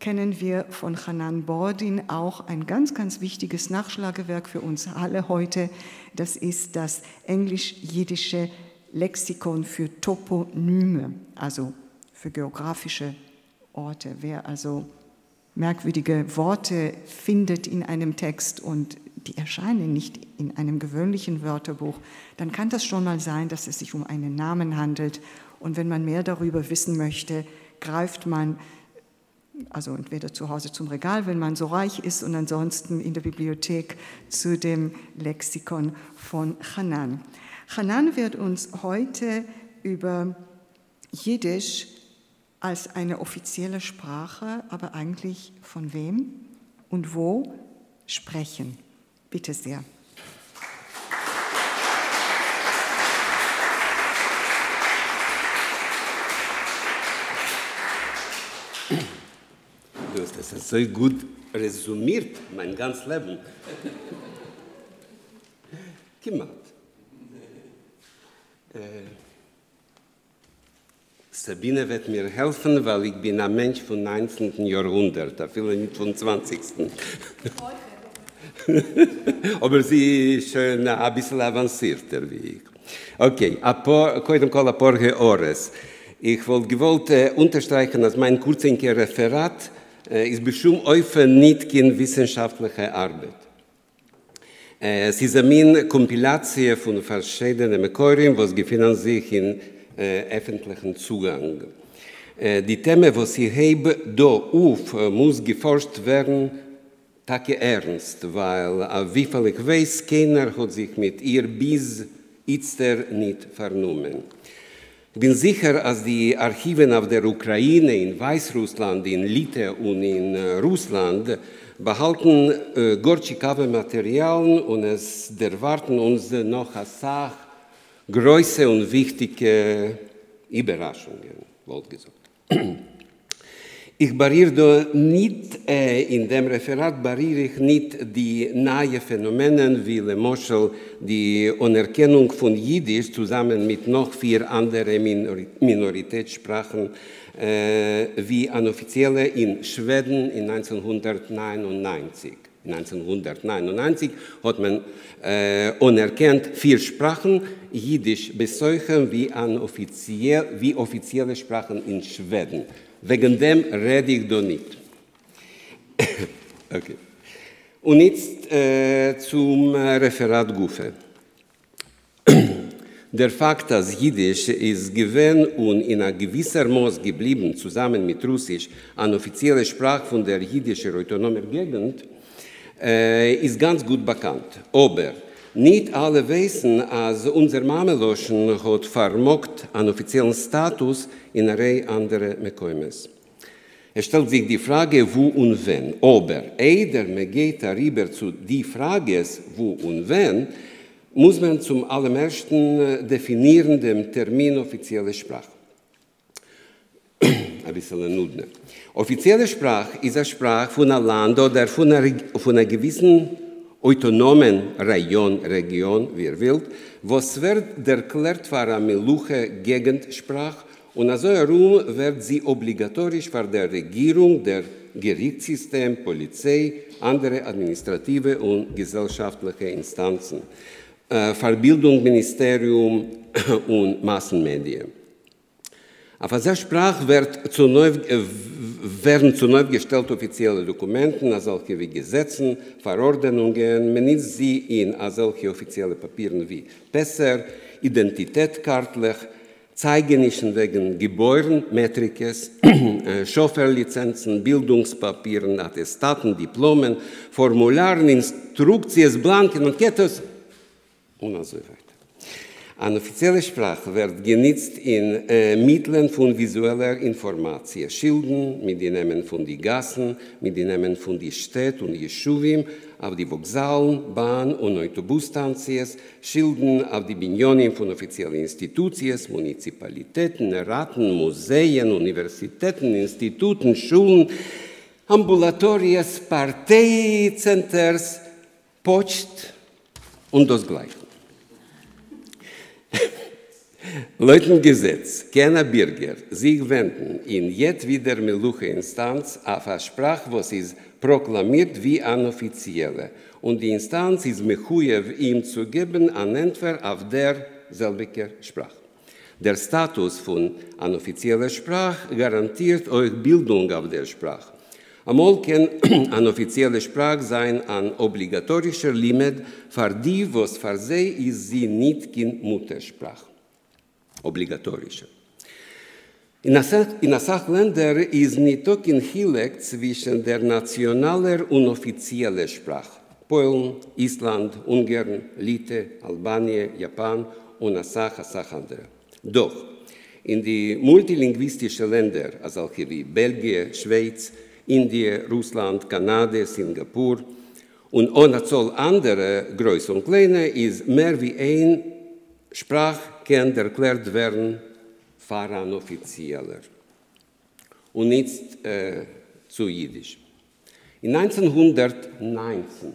kennen wir von Hanan Bordin auch ein ganz, ganz wichtiges Nachschlagewerk für uns alle heute. Das ist das englisch-jiddische Lexikon für Toponyme, also für geografische Orte. Wer also merkwürdige Worte findet in einem Text und die erscheinen nicht in einem gewöhnlichen Wörterbuch, dann kann das schon mal sein, dass es sich um einen Namen handelt. Und wenn man mehr darüber wissen möchte, greift man also entweder zu Hause zum Regal, wenn man so reich ist, und ansonsten in der Bibliothek zu dem Lexikon von Hanan. Hanan wird uns heute über Jiddisch als eine offizielle Sprache, aber eigentlich von wem und wo sprechen. Bitte sehr. Du hast das so gut resümiert, mein ganzes Leben. Gemacht. Äh, Sabine wird mir helfen, weil ich bin ein Mensch vom 19. Jahrhundert, da viele nicht vom 20. (laughs) Aber sie ist schon ein bisschen avancierter wie ich. Okay, קודם כל הפורge Ores. Ich wollte gewollt äh, unterstreichen, dass mein kurzer Referat äh, ist bestimmt öfter nicht kein wissenschaftliche Arbeit. Äh, es ist eine Kompilation von verschiedenen Mekorin, was gefunden sich in äh, öffentlichen Zugang. Äh, die Themen, die sie heben, da auf, äh, muss geforscht werden, tage ernst, weil äh, wie viel ich weiß, keiner hat sich mit ihr bis jetzt nicht vernommen. Ich bin sicher, dass die Archiven auf der Ukraine, in Weißrussland, in Litauen und in äh, Russland behalten äh, Gorchikave Materialien und es erwarten uns noch eine Sache, große und wichtige Überraschungen, wollte gesagt. Ich barriere nicht, äh, in dem Referat barriere ich nicht die neuen Phänomene wie Le Moschel, die Anerkennung von Jiddisch zusammen mit noch vier anderen Minor Minoritätssprachen, äh, wie an offizielle in Schweden in 1999. 1999 hat man äh, anerkannt vier Sprachen, Jiddisch bis solche wie, offiziell, wie offizielle Sprachen in Schweden. Wegen dem rede ich da nicht. (coughs) okay. Und jetzt äh, zum Referat Gufe. (coughs) Der Fakt, dass Jiddisch ist gewesen und in einer gewisser Maß geblieben, zusammen mit Russisch, eine offizielle Sprache von der jiddischen autonomen Gegend, äh, ist ganz gut bekannt. Aber nicht alle wissen, dass unser Mameloschen hat vermogt einen offiziellen Status in einer Reihe anderer Mekoimes. Es stellt sich die Frage, wo und wenn. Aber me geht darüber zu die Frage, wo und wenn, muss man zum allerersten äh, definieren den Termin offizielle Sprache. (clears throat) Ein bisschen nudne. Offizielle Sprache ist eine Sprache von einem Land oder von einer, von einer gewissen autonomen Region, Region, wie er will, was wird erklärt für eine Meluche Gegentsprache und also herum wird sie obligatorisch für die Regierung, der Gerichtssystem, Polizei, andere administrative und gesellschaftliche Instanzen, äh, Verbildungsministerium (coughs) und Massenmedien. Auf dieser Sprache äh, werden zu neu gestellt offizielle Dokumenten, solche wie Gesetzen, Verordnungen, man nimmt sie in solche offizielle Papieren wie Pässer, Identitätskartlich, Zeigenischen wegen Gebäuren, Metrikes, (clears throat) äh, Chauffeurlizenzen, Bildungspapieren, Attestaten, Diplomen, Formularen, Instruktions, Blanken und Kettes und so weiter. Eine offizielle Sprache wird genutzt in äh, Mitteln von visueller Information, Schilden mit den Namen von den Gassen, mit den Namen von den Städten und Jeschuvim, auf die Vokzalen, Bahn- und Autobusstanzies, Schilden auf die Binionen von offiziellen Institutionen, Municipalitäten, Raten, Museen, Universitäten, Instituten, Schulen, Ambulatories, Parteicenters, Post und das Gleiche. Leutengesetz, keiner Bürger sich wenden in jedweder meluche Instanz auf eine Sprache, was ist proklamiert wie eine offizielle. Und die Instanz ist mechuyev, ihm zu geben an Entfer auf der selbiger Sprache. Der Status von einer offiziellen Sprache garantiert euch Bildung auf der Sprache. Amol kann (clears throat) eine offizielle Sprache sein ein obligatorischer Limit für die, was für sie ist sie nicht in Muttersprache. Obligatorischer. In der Sachländer ist nicht auch ein Hilek zwischen der nationalen und offiziellen Sprache. Polen, Island, Ungarn, Lite, Albanien, Japan und eine Sache andere. Doch in die multilinguistischen Länder, also wie Belgien, Schweiz, Indien, Russland, Kanada, Singapur und ohne Zoll andere Größe und Kleine ist mehr wie ein Sprach kann erklärt werden faran offizieller und nicht äh, zu Jiddisch. In 1919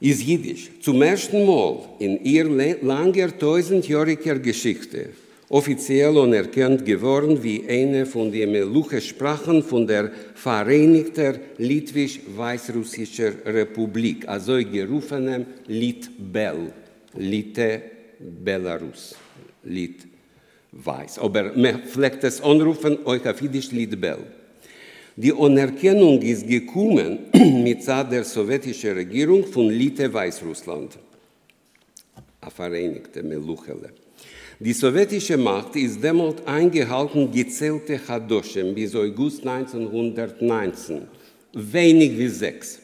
ist Jiddisch zum ersten Mal in ihr langer tausendjähriger Geschichte offiziell anerkannt geworden wie eine von den Meluche-Sprachen von der Vereinigten Litwisch-Weißrussischen Republik, also gerufenem Litbel, Lite Belarus, Lit Weiß. Aber man fleckt es anrufen, euch auf Jiddisch Litbel. Die Anerkennung ist gekommen (clears throat) mit der sowjetischen Regierung von Lite Weißrussland, a Vereinigte Meluchele. Die sowjetische Macht ist damals eingehalten gezählte Chadoschen bis August 1919, wenig wie sechs.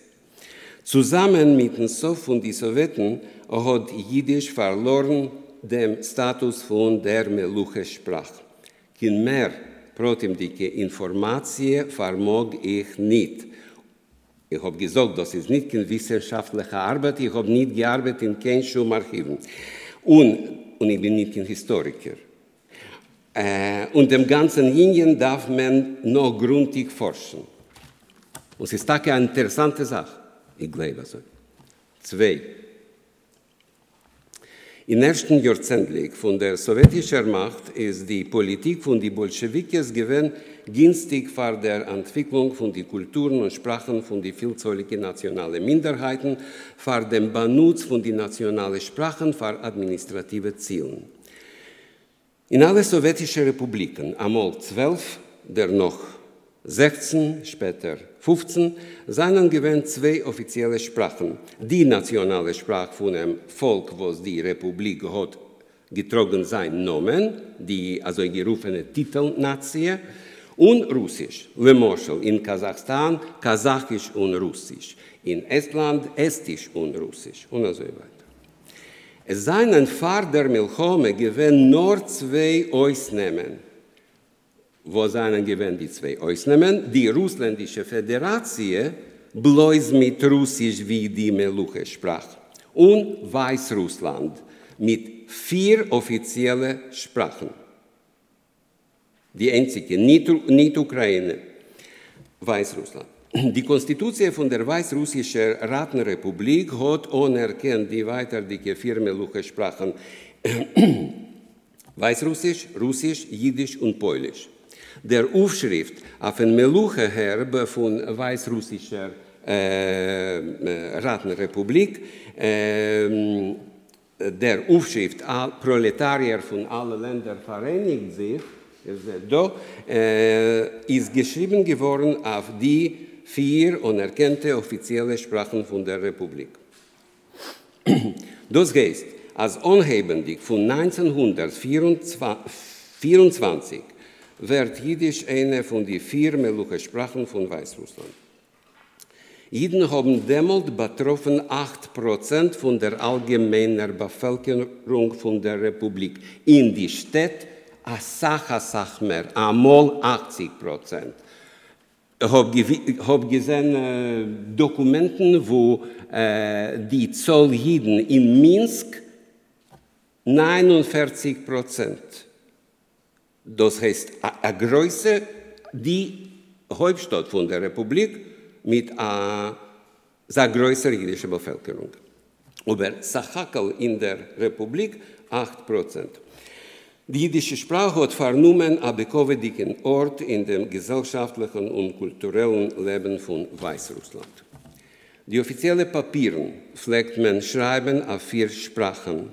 Zusammen mit dem Sof und die Sowjeten hat Jiddisch verloren dem Status von der Meluche-Sprache. Kein mehr protimdike Informatie vermog ich nicht. Ich habe gesagt, das ist nicht keine wissenschaftliche Arbeit, ich habe nicht gearbeitet in keinem Schumarchiven. Und und ich bin nicht ein Historiker. Äh, und dem ganzen Linien darf man noch gründlich forschen. Und es ist eine interessante Sache, ich glaube so. Zwei. In ersten Jahrzehntlich von der sowjetischen Macht ist die Politik von den Bolschewikis gewesen günstig für der Entwicklung von den Kulturen und Sprachen von den vielzähligen nationalen Minderheiten, für den Benutz von den nationalen Sprachen für administrative Ziele. In alle sowjetischen Republiken, einmal zwölf, der noch 16, später 15, seien gewähnt zwei offizielle Sprachen. Die nationale Sprache von dem Volk, was die Republik hat, getrogen sein Nomen, die also gerufene Titelnazie, und Russisch, Le Moschel in Kasachstan, Kasachisch und Russisch, in Estland Estisch und Russisch und so weiter. Es seien ein Fahr der Milchome gewähnt nur zwei Ausnahmen. Wo seien gewähnt die zwei Ausnahmen? Die russländische Föderation bloß mit Russisch wie die Meluche sprach. und Weißrussland mit vier offiziellen Sprachen. Die einzige, nicht, nicht Ukraine, Weißrussland. Die Konstitution von der Weißrussischen Ratenrepublik hat anerkannt die weiterdicke vier Meluche-Sprachen (clears throat) Weißrussisch, Russisch, Jiddisch und Polisch. Der Aufschrift auf ein Meluche-Herb von Weißrussischer äh, Ratenrepublik, äh, der Aufschrift Proletarier von allen Ländern vereinigt sich, da, äh, ist geschrieben geworden auf die vier anerkannte offizielle Sprachen von der Republik. Das heißt, als anhebendig von 1924 wird Jiddisch eine von den vier Meluche-Sprachen von Weißrussland. Jiden haben damals betroffen 8% von der allgemeinen Bevölkerung von der Republik. In die Stadt a sach, a sach mehr, einmal 80 Prozent. Ich habe hab gesehen äh, Dokumenten, wo äh, die Zoll Jiden in Minsk 49 Prozent. Das heißt, a Größe, die Hauptstadt von der Republik mit einer sehr größeren jüdischen Bevölkerung. Aber Sachakel in der Republik 8 Prozent. Die jüdische Sprache hat vernommen einen bekovendigen Ort in dem gesellschaftlichen und kulturellen Leben von Weißrussland. Die offiziellen Papiere pflegt man schreiben auf vier Sprachen.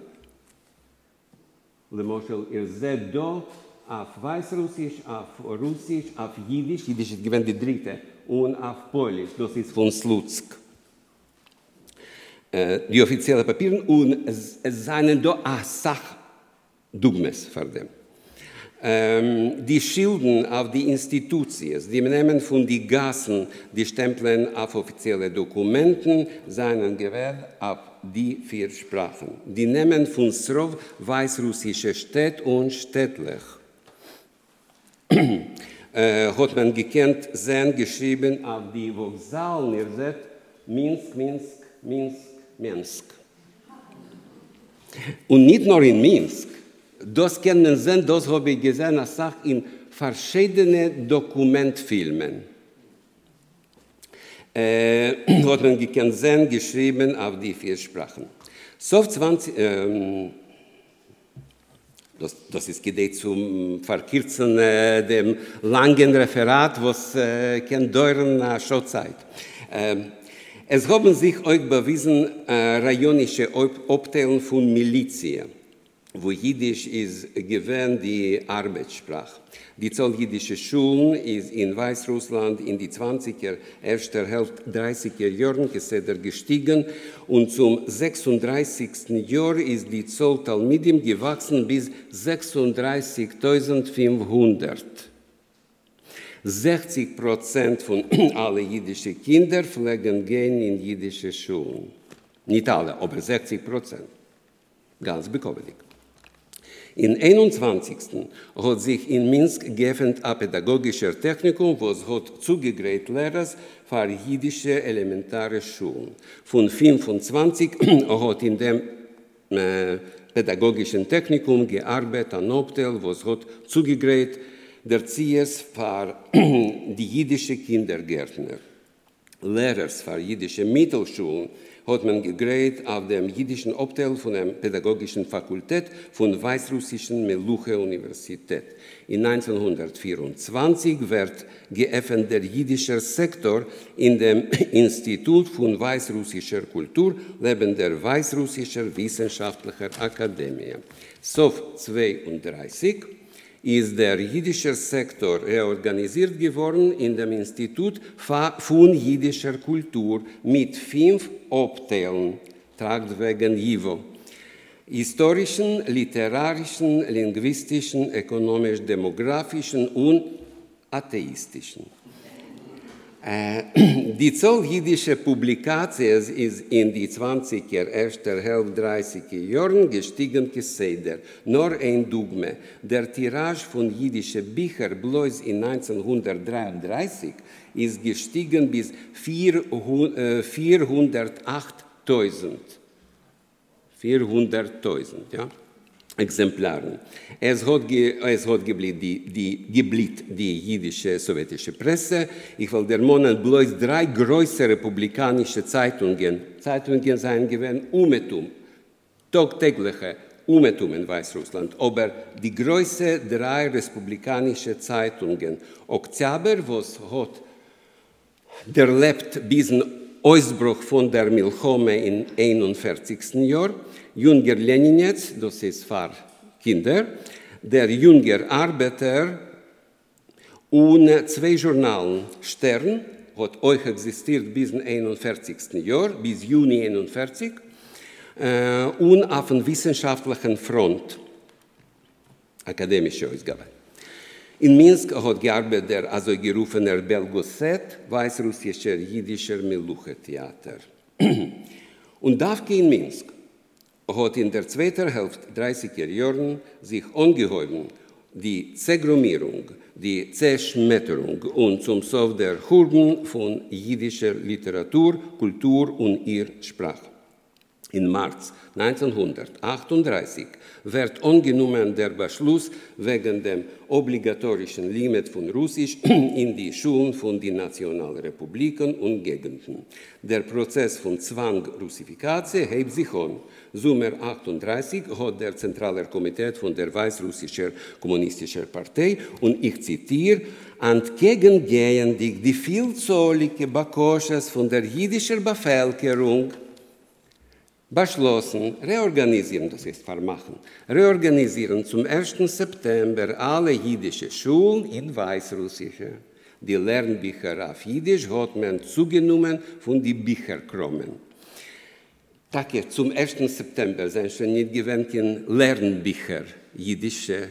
Lemoschel, ihr seht da auf Weißrussisch, auf Russisch, auf Jiddisch, Jiddisch ist gewähnt die dritte, und auf Polisch, das ist von Slutsk. Die offiziellen Papiere, und es, es seien da eine Sache, Dugmes für dem. Ähm, die Schilden auf die Institutionen, die nehmen von den Gassen die Stempeln auf offizielle Dokumenten, seinen gewählt auf die vier Sprachen. Die nehmen von Srov weißrussische Städt und städtlich. Äh, hat man gekannt, sein geschrieben auf die Vokzalen, ihr seht, Minsk, Minsk, Minsk, Minsk. Und nicht nur in Minsk, das können sehen, das habe ich gesehen, als Sache in verschiedenen Dokumentfilmen. Äh, hat man gekannt sehen, geschrieben auf die vier Sprachen. So 20, ähm, das, das ist gedreht zum Verkürzen äh, dem langen Referat, was äh, kann dauern eine Showzeit. Ähm, es haben sich euch bewiesen äh, rajonische Obteilungen von Milizien wo Jiddisch ist gewähnt die Arbeitssprache. Die Zahl jiddische Schulen ist in Weißrussland in die 20er, erster Hälfte 30er Jahren gestiegen und zum 36. Jahr ist die Zahl Talmidim gewachsen bis 36.500. 60 Prozent von (clears throat) allen jiddischen Kindern pflegen gehen in jiddische Schulen. Nicht alle, aber 60 Prozent. Ganz bekommelig. In 21. hat sich in Minsk geöffnet ein pädagogischer Technikum, was hat zugegräht Lehrers für jüdische elementare Schulen. Von 25 (clears throat) hat in dem äh, pädagogischen Technikum gearbeitet ein Obteil, was hat zugegräht der Zies für (clears throat) die jüdische Kindergärtner. Lehrers für jüdische Mittelschulen hat man gegräht auf dem jüdischen Obteil von der Pädagogischen Fakultät von Weißrussischen Meluche Universität. In 1924 wird geöffnet der jüdische Sektor in dem (laughs) Institut von Weißrussischer Kultur neben der Weißrussischer Wissenschaftlicher Akademie. SOF 32 ist der jüdische Sektor reorganisiert geworden in dem Institut von jüdischer Kultur mit fünf Obteilen, tragt wegen JIVO. Historischen, literarischen, linguistischen, ökonomisch-demografischen und atheistischen. Äh, (clears throat) die Zahl jüdischer Publikationen ist in die 20er, erster Hälfte 30er Jahren gestiegen gesehen. Nur ein Dogme. Der Tirage von jüdischen Büchern bloß in 1933 ist gestiegen bis 408.000. 400.000 ja, Exemplaren. Es hat, ge, es hat geblieben die, die, geblieben die jüdische sowjetische Presse. Ich will der Monat bloß drei große republikanische Zeitungen, Zeitungen seien gewesen, Umetum, tagtägliche Umetum in Weißrussland, aber die größte drei republikanische Zeitungen, Oktober, was hat der lebt diesen Ausbruch von der Milchome in 41. Jahr, Junger Leninetz, das ist für Kinder, der Junger Arbeiter und zwei Journalen, Stern, hat euch existiert bis 41. Jahr, bis Juni 41, äh, und auf dem wissenschaftlichen Front, akademische Ausgabe. In Minsk hat gearbeitet der also gerufene Belgoset, weißrussischer jüdischer Meluche-Theater. (clears throat) Und Davke in Minsk hat in der zweiten Hälfte 30er Jahren sich angehäuben die Zergrumierung, die Zerschmetterung und zum Sof der Hurden von jüdischer Literatur, Kultur und ihr Sprache. In März 1938 wird angenommen der Beschluss wegen dem obligatorischen Limit von Russisch (clears throat) in die Schulen von den Nationalrepubliken und Gegenden. Der Prozess von Zwang-Russifikation hebt sich an. Sommer 38 hat der Zentrale Komitee von der Weißrussischen Kommunistischen Partei und ich zitiere, entgegengehen die, vielzollige Bakosches von der jüdischen Bevölkerung beschlossen, reorganisieren, das ist vermachen, reorganisieren zum 1. September alle jüdische Schulen in Weißrussische. Die Lernbücher auf Jiddisch hat man zugenommen von den Bücherkrommen. Danke, zum 1. September sind schon nicht gewöhnt in Lernbücher jüdische,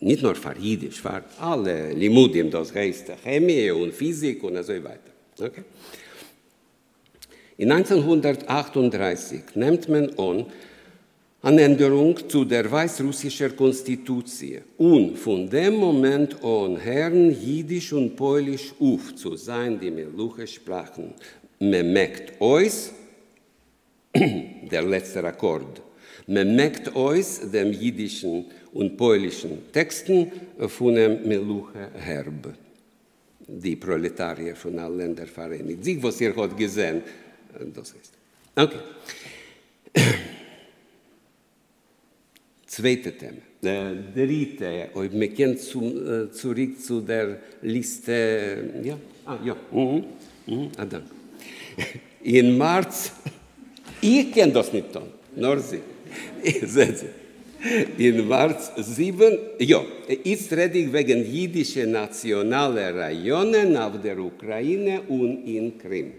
nicht nur für Jiddisch, für alle Limudim, das heißt Chemie und Physik und so weiter. Okay? In 1938 nimmt man an eine Änderung zu der weißrussischen Konstitution und von dem Moment an hören Jiddisch und Polisch auf zu sein die Meluche-Sprachen. Man merkt euch, (clears throat) der letzte Akkord, man merkt euch dem jiddischen und polnischen Texten von dem Meluche-Herb. Die Proletarier von allen Ländern vereinigt sich, was ihr habt gesehen, das heißt. Okay. Zweite Thema. Der dritte, und wir gehen zum, äh, zurück zu der Liste. Ja, ah, ja. Mhm. Mhm. Ah, danke. (laughs) In März, (laughs) ich kenne das nicht, tun, nur Sie. (laughs) In März 7, ja, ist rede ich wegen jüdischer nationaler Rajonen auf der Ukraine und in Krim.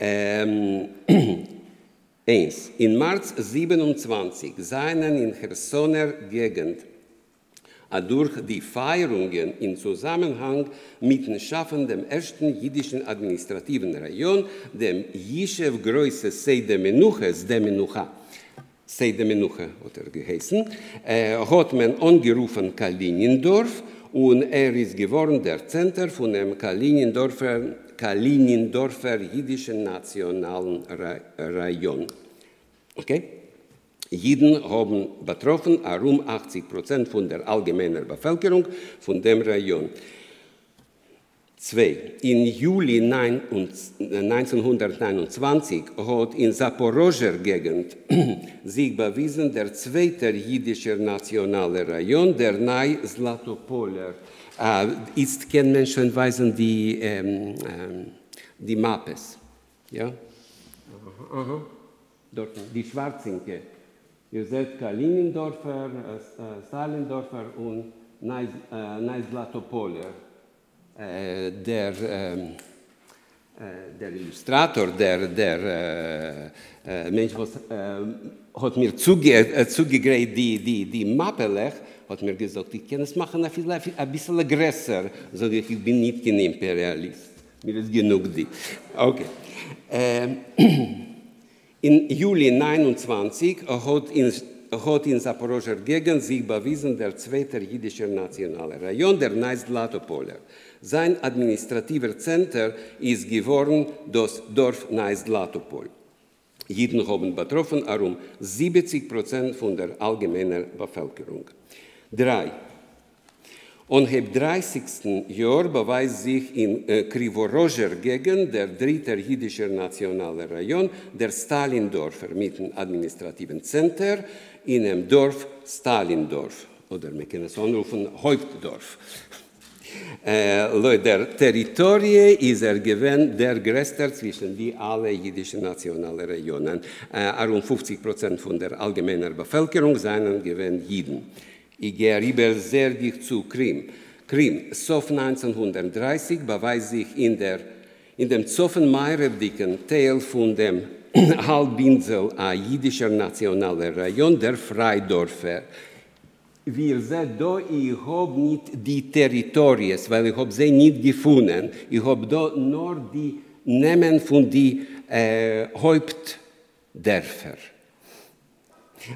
Ähm, (clears throat) eins. In März 27 seien in Chersoner Gegend durch die Feierungen in Zusammenhang mit dem Schaffen dem ersten jüdischen administrativen Rayon, dem Yishev Größe Seide Menuche, Sde Menucha, Seide Menuche hat er geheißen, äh, hat man angerufen Kalinindorf und er ist geworden der Zentrum von dem Kalinindorfer Kalinindorfer jüdischen nationalen Rayon. Okay? Jeden haben betroffen, herum 80 Prozent von der allgemeinen Bevölkerung von dem Rayon. Zwei. In Juli 1929 hat in Zaporozher Gegend (clears throat) sich bewiesen der zweite jüdische nationale Rayon, der Nai Zlatopoler äh, ist kennen Menschen weisen die ähm, ähm, die Mappes, ja? Aha, aha. Dort die Schwarzinke. Ihr seht Kalinindorfer, äh, Stalindorfer und Neisblatopoler. Äh, der ähm, äh, der Illustrator, der, der äh, äh, Mensch, was hat mir zuge, äh, zugegräht die, die, die Mappe, hat mir gesagt, ich kann es machen ein bisschen größer. So, ich bin nicht kein Imperialist. Mir ist genug die. Okay. Ähm, (clears throat) in Juli 29 hat in, in Zaporozher Gegend sich bewiesen der zweite jüdische nationale Rayon, der Neis-Latopoler. Sein administrativer Zentrum ist geworden das Dorf Neis-Latopol. Jeden haben betroffen, darum 70 Prozent von der allgemeinen Bevölkerung. Drei. Und im 30. Jahr beweist sich in äh, Krivoroger Gegend der dritte jüdische nationale Rayon, der Stalindorfer mit dem administrativen Zentrum in dem Dorf Stalindorf. Oder wir können es anrufen, Hauptdorf. Äh, der Territorie ist er gewesen der größte zwischen die alle jüdischen nationalen Regionen. Äh, rund 50 Prozent von der allgemeinen Bevölkerung seien gewesen Jiden. Ich gehe rüber sehr dicht zu Krim. Krim, Sof 1930, beweist sich in, der, in dem Zoffen-Meirevdiken Teil von dem (clears throat) Halbinsel a jüdischer nationaler Rayon, der Freidorfer. Wir sehen da, ich habe nicht die Territorien, weil ich habe sie nicht gefunden. Ich habe da nur die Namen von den äh, Hauptdörfer.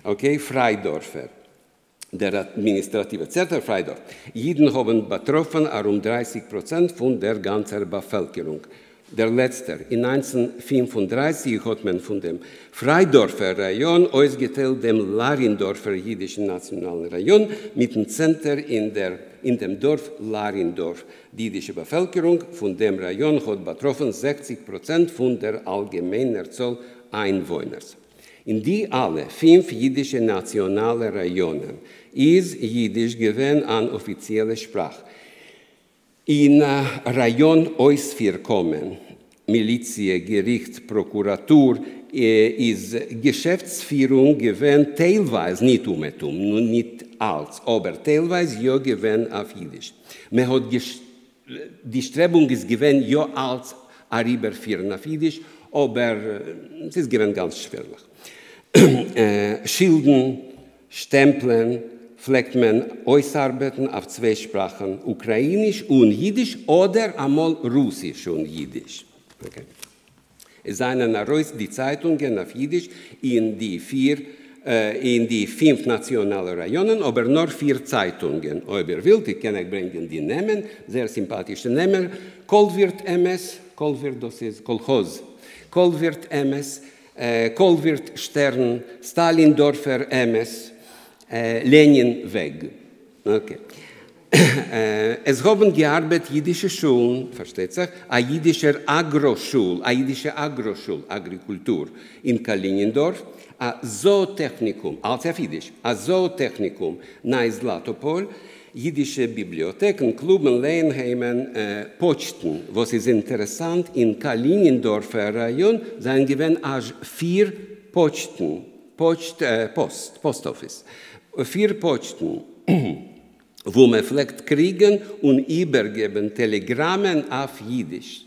Okay, Freidorfer der administrative Zentrum Freidorf. Jeden haben betroffen rund 30 Prozent von der ganzen Bevölkerung. Der letzte, in 1935 hat man von dem Freidorfer Rayon ausgeteilt dem Larindorfer jüdischen nationalen Rayon mit dem Zentrum in, der, in dem Dorf Larindorf. Die jüdische Bevölkerung von dem Rayon hat betroffen 60 Prozent von der allgemeinen Zahl Einwohner. In die alle fünf jüdische nationale Rayonen ist Jiddisch gewesen an offizielle Sprache. In äh, Rayon Oisfirkommen, Milizie, Gericht, Prokuratur, äh, ist Geschäftsführung gewesen teilweise nicht um et um, nur nicht als, aber teilweise ja gewesen auf Jiddisch. Man hat die Strebung ist gewesen ja als Arriberführen auf Jiddisch, aber äh, es ist gewesen ganz schwerlich. (clears throat) äh, Schilden, Stempeln, pflegt man Ausarbeiten auf zwei Sprachen, Ukrainisch und Jiddisch oder einmal Russisch und Jiddisch. Okay. Es seien heraus die Zeitungen auf Jiddisch in die vier äh, in die fünf nationalen Rayonen, aber nur vier Zeitungen. Über Wild, ich kann bringen die Namen, sehr sympathische Namen. Kolwirt MS, Kolwirt, das ist Kolhoz. Kolwirt MS, äh, Kolwirt Stern, Stalindorfer MS, äh, Lenin weg. Okay. Äh, es haben gearbeitet jüdische Schulen, versteht sich, a jüdischer Agroschul, a jüdische Agroschul, Agrikultur in Kalinindorf, a Zootechnikum, als auf Jüdisch, a Zootechnikum nahe Zlatopol, jüdische Bibliotheken, Kluben, Lehenheimen, äh, Pochten, was ist interessant, in Kalinindorfer Rayon seien gewesen als vier Pochten, Post, äh, Post, Post Office. Vier Posten, wo man vielleicht kriegen und übergeben Telegrammen auf Jiddisch.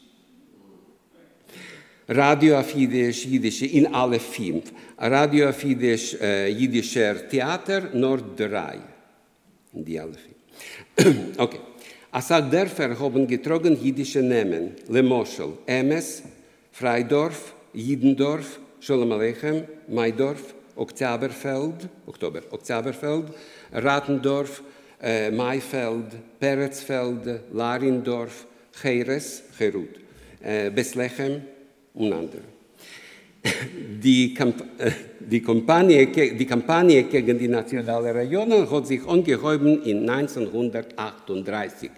Radio auf Jiddisch, Jiddisch in alle fünf. Radio auf Jiddisch, äh, Jiddischer Theater, nur drei. In die alle fünf. (clears throat) okay. Als auch dafür haben getrogen jiddische Namen. Le Moschel, Emes, Freidorf, Jiddendorf, Shalom Aleichem, Maidorf, Oktoberfeld, Oktober, Oktoberfeld, Ratendorf, äh, Maifeld, Peretzfeld, Larindorf, Cheres, Cherut, äh, Beslechem und andere. (laughs) Die, Kamp äh, die, Kampagne, die Kampagne gegen die nationalen Regionen hat sich angehäuben in 1938.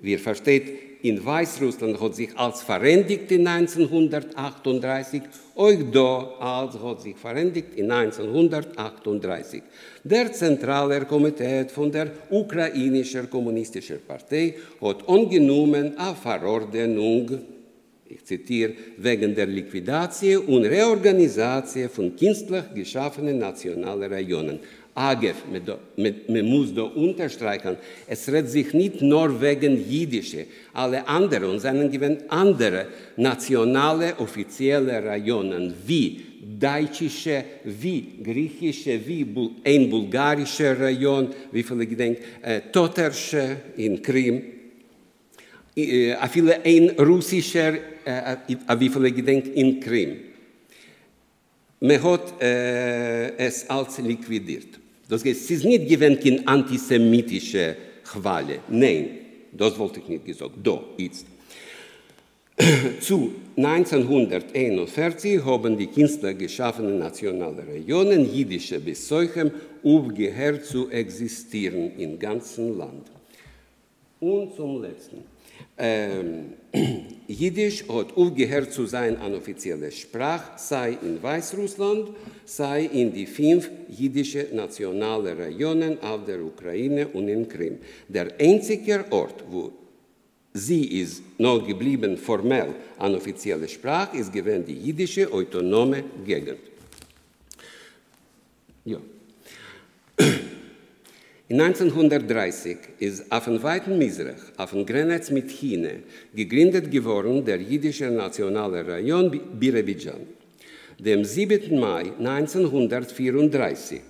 Wie ihr versteht, in Weißrussland hat sich als verändigt in 1938, euch da als hat sich verändigt in 1938. Der Zentrale Komitee von der ukrainischen kommunistischen Partei hat angenommen eine Verordnung, ich zitiere, wegen der Liquidation und Reorganisation von künstlich geschaffenen nationalen Regionen. Agef, man muss da unterstreichen, es redet sich nicht nur wegen Jüdische, alle anderen, und seinen andere nationale, offizielle Rajonen, wie deutsche, wie griechische, wie ein bulgarischer Rajon, wie viele gedenkt, äh, Totersche in Krim, äh, a viele ein russischer, äh, a wie viele gedenkt in Krim. Man hat äh, es als liquidiert. Das heißt, es ist nicht gewöhnt in antisemitische Qualle. Nein, das wollte ich nicht gesagt. Da, jetzt. Zu 1941 haben die Künstler geschaffene nationale Regionen, jüdische bis solchem, aufgehört zu existieren im ganzen Land. Und zum Letzten. Ähm, (clears throat) Jiddisch hat aufgehört zu sein eine offizielle Sprache, sei in Weißrussland, sei in die fünf jiddische nationale Regionen auf der Ukraine und in Krim. Der einzige Ort, wo sie ist noch geblieben formell eine offizielle Sprache, ist gewesen die jiddische autonome Gegend. Ja. In 1930 ist auf dem weiten Misrach, auf dem Grenz mit China, gegründet geworden der jüdische nationale Rayon Birebidjan. Dem 7. Mai 1934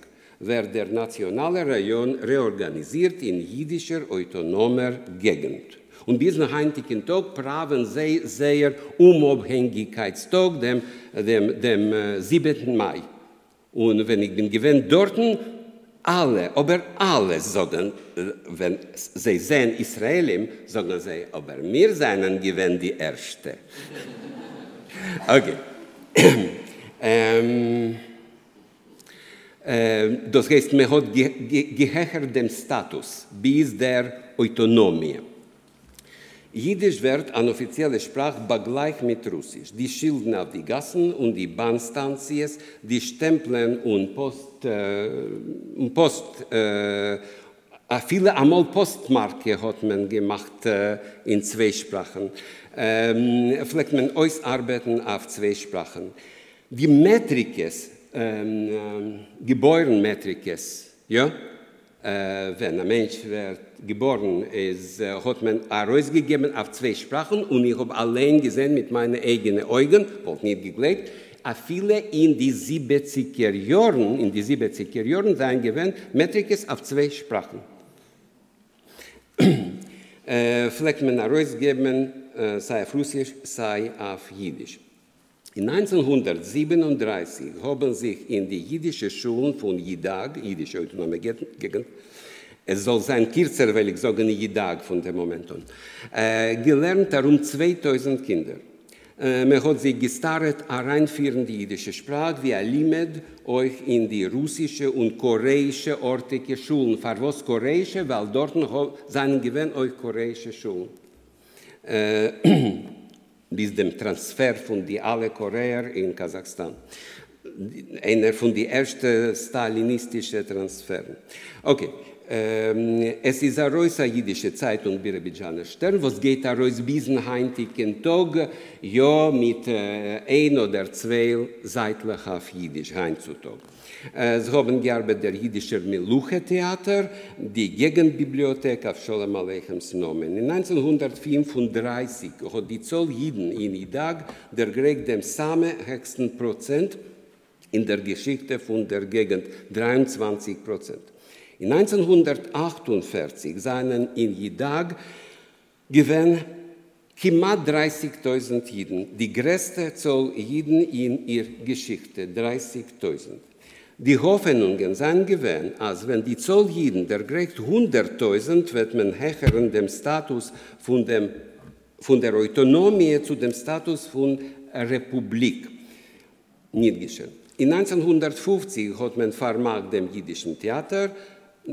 wird der nationale Rayon reorganisiert in jüdischer autonomer Gegend. Und bis nach heutigen Tag praven sie sehr Unabhängigkeitstag, dem, dem, dem 7. Äh, Mai. Und wenn ich bin gewinnt dort, alle, aber alle äh, wenn sie sehen Israelim, sagen sie, aber wir seien gewinn die Erste. Okay. (clears throat) ähm, äh, das heißt, man hat ge ge gehechert den Status bis der Autonomie. Jiddisch wird an offizielle Sprache begleich mit Russisch. Die Schilden auf die Gassen und die Bahnstanzies, die Stempeln und Post, äh, Post äh, viele einmal Postmarke hat man gemacht äh, in zwei Sprachen. Ähm, vielleicht man ausarbeiten auf zwei Sprachen. Die Metrikes, ähm, äh, Gebäurenmetrikes, ja, äh, wenn ein Mensch wird geboren ist, äh, hat man herausgegeben auf zwei Sprachen und ich habe allein gesehen mit meinen eigenen Augen, wollte nicht geglaubt, a viele in die 70er Jahren, in die 70er Jahren sein gewesen, Metrikes auf zwei Sprachen. (clears throat) äh, vielleicht man herausgeben, äh, sei auf Russisch, sei auf Jiddisch. In 1937 haben sich in die jüdische Schulen von Jidag, jüdische autonome Gegend, es soll sein kürzer, weil ich sage nicht Jidag von dem Moment an, äh, gelernt darum 2000 Kinder. Äh, man hat sich gestartet, reinführen die jüdische Sprache, wie er limet euch in die russische und koreische ortige Schulen. Für was koreische? Weil dort seien gewähnt euch koreische Schulen. Äh, (clears throat) bis dem Transfer von die alle Koreer in Kasachstan. Einer von die erste stalinistische Transferen. Okay. Ähm, es ist eine große jüdische Zeitung, Birabidjaner Stern, was geht a rois bis in heutigen Tag, ja, mit äh, ein oder zwei seitlich auf Jüdisch heutzutage. Äh, sie haben gearbeitet der jüdische Meluche-Theater, die Gegenbibliothek auf Sholem Aleichems Nomen. In 1935 hat die Zoll Jiden in Idag der Greg dem Same höchsten Prozent in der Geschichte von der Gegend, 23 Prozent. In 1948 seien in Idag gewähnt Kimat 30.000 Jiden, die größte Zoll Jiden in ihrer Geschichte, 30.000. Die Hoffnungen sind gewesen, als wenn die Zolljiden der Gericht 100.000 wird man hechern dem Status von, dem, von der Autonomie zu dem Status von Republik. Nicht geschehen. In 1950 hat man vermacht dem jüdischen Theater,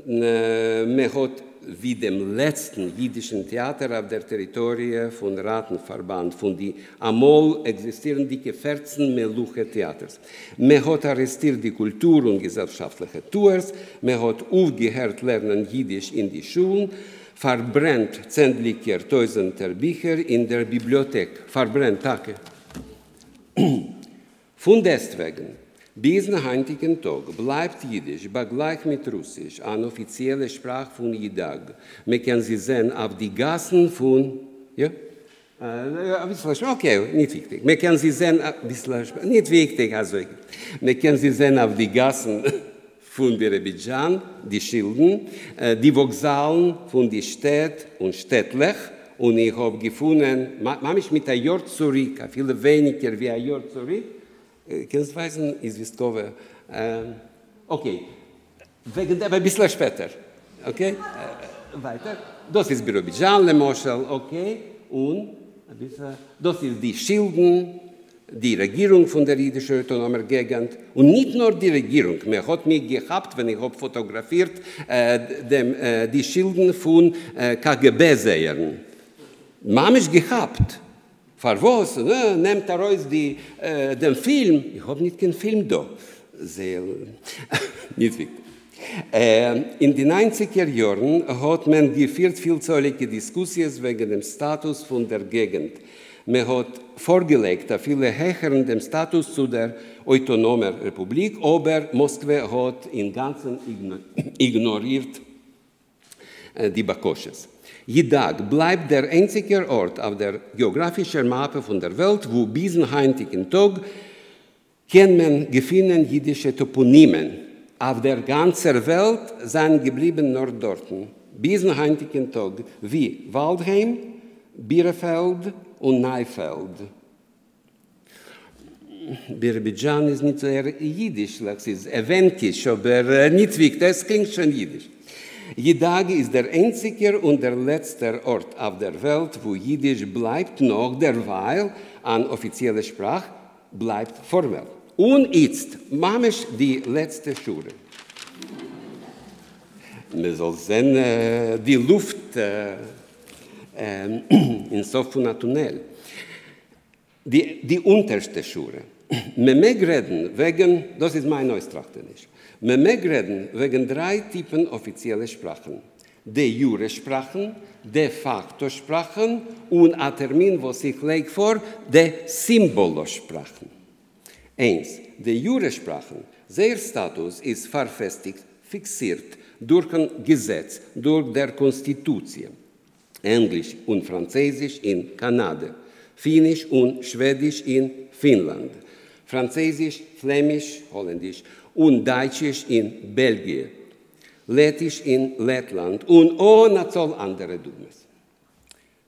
man hat wie dem letzten jüdischen Theater auf der Territorie von Ratenverband, von die amol existieren die 14 Meluche Theaters. Man hat arrestiert die Kultur und gesellschaftliche Tours, man hat aufgehört lernen Jiddisch in die Schulen, verbrennt zendlicher tausender Bücher in der Bibliothek, verbrennt, danke. (clears throat) Von deswegen Zum heutigen Tag bleibt Jiddisch, begleich mit Russisch, eine offizielle Sprache von Jidag. Man kann sie sehen auf die Gassen von, ja? Äh, okay, nicht wichtig. Man kann sie sehen, nicht wichtig, also, man kann sie sehen auf die Gassen (laughs) von Birebidjan, die Schilden, äh, die Vokzalen von die Städt und Städtlech, und ich habe gefunden, manchmal mit ein Jahr zurück, viel weniger wie ein Jahr zurück, Kennzeichen ist Wistkowe. Ähm, okay, wegen der, ein bisschen später. Okay, äh, weiter. Das ist Birobidjan, Le Moschel, okay. Und ein bisschen. Das ist die Schilden, die Regierung von der jüdischen autonomen Gegend. Und nicht nur die Regierung. Man hat mich gehabt, wenn ich habe fotografiert, äh, dem, äh, die Schilden von äh, KGB-Sehern. Man ist gehabt. Für was? Ne? Nehmt er aus die, äh, den Film. Ich habe nicht keinen Film da. Sehr, (laughs) nicht wichtig. Äh, in den 90er Jahren hat man geführt vielzählige Diskussionen wegen dem Status von der Gegend. Man hat vorgelegt, dass viele höheren den Status zu der autonomen Republik, aber Moskau hat im Ganzen (clears throat) ignoriert äh, die Bakosches. Jedag bleibt der einzige Ort auf der geografischen Mappe von der Welt, wo bis zum heutigen Tag kennt man gefunden jüdische Toponymen auf der ganzen Welt sind geblieben nur dort, bis zum heutigen Tag, wie Waldheim, Bielefeld und Neufeld. Birbidjan ist nicht so eher jüdisch, es ist eventisch, aber nicht wichtig, das klingt schon jüdisch. Jedag ist der einzige und der letzte Ort auf der Welt, wo Jiddisch bleibt noch derweil an offizieller Sprache, bleibt formell. Und jetzt, mamisch die letzte Schure. Man soll sehen, äh, die Luft äh, äh, (clears throat) in so von Tunnel. Die, die unterste Schure. Man mag reden wegen, das ist mein Neustrachtenisch, mag reden wegen drei Typen offizieller Sprachen. De jure Sprachen, de facto Sprachen und ein Termin, was ich lege vor, de Symbolo Sprachen. Eins, de jure Sprachen, sehr Status ist verfestigt, fixiert durch ein Gesetz, durch der Konstitution. Englisch und Französisch in Kanada, Finnisch und Schwedisch in Finnland, Französisch, Flämisch, Holländisch und Deutschisch in Belgien, Lettisch in Lettland und ohne Zoll andere Dummes.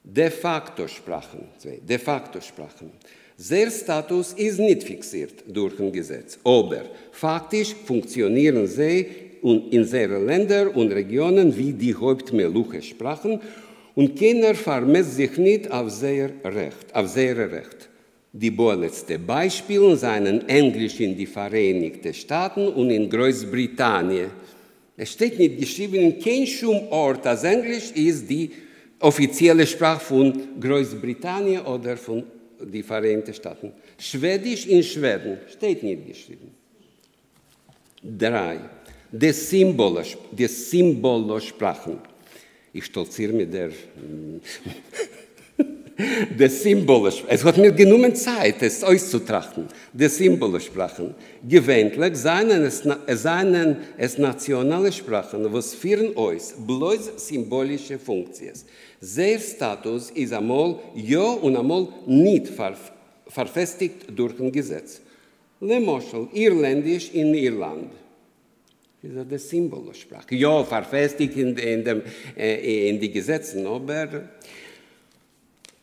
De facto Sprachen, de facto Sprachen. Sehr Status ist nicht fixiert durch ein Gesetz, aber faktisch funktionieren sie in sehr Ländern und Regionen wie die Hauptmeluche Sprachen und keiner vermisst sich nicht auf sehr Recht, auf sehr Recht. Die letzte Beispiele seien Englisch in die Vereinigten Staaten und in Großbritannien. Es steht nicht geschrieben in keinem Ort, dass Englisch ist die offizielle Sprache von Großbritannien oder von die Vereinigten Staaten. Schwedisch in Schweden steht nicht geschrieben. Drei. Die Symbole, die Symbole Sprachen. Ich stolziere mit der (laughs) de Symbole, es hat mir genommen Zeit, es auszutrachten, de Symbole Sprachen. Gewöhnlich seien es, seien es nationale Sprachen, was führen euch bloß symbolische Funktionen. Sehr Status ist einmal ja und einmal nicht verf verfestigt durch ein Gesetz. Le Moschel, Irländisch in Irland. Das ist die Symbolossprache. Ja, verfestigt in, in, dem, äh, in die Gesetzen, aber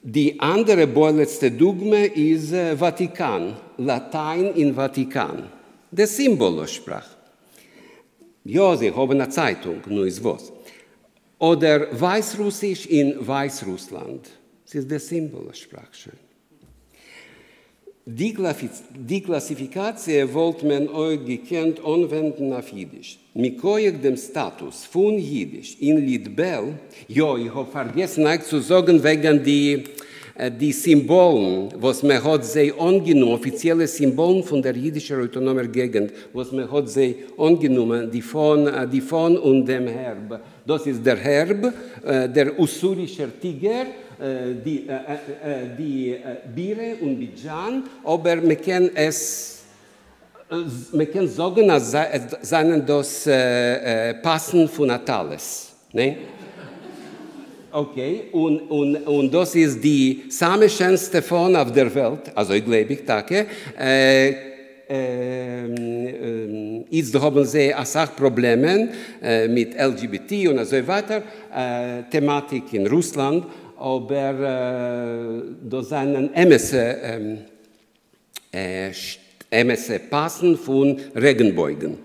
die andere letzte Dogme ist äh, Vatikan, Latein in Vatikan. Die Symbolossprache. Haben eine Zeitung, nur ist was. Oder Weißrussisch in Weißrussland. Das ist der Symbol der Sprache. Die, Klassifikation wollte man euch gekannt anwenden auf Jiddisch. Mit dem Status von Jiddisch in Lidbel, ja, ich habe vergessen, euch zu sagen, wegen die, äh, die Symbolen, was man hat sie angenommen, offizielle Symbolen von der jüdischen autonomen Gegend, was man hat sie angenommen, die von, äh, die von und dem Herb. Das ist der Herb, äh, der ussurische Tiger, die, die Bire und die Jan, aber man kann es man kann sagen, dass seien das äh, Passen von Natales. Ne? Okay, und, und, und das ist die samischenste von auf der Welt, also ich glaube ich, danke. Äh, äh, jetzt haben sie auch Probleme äh, mit LGBT und so weiter, äh, Thematik in Russland, aber äh, da sind Emesse, ähm, äh, Emesse passen von Regenbeugen.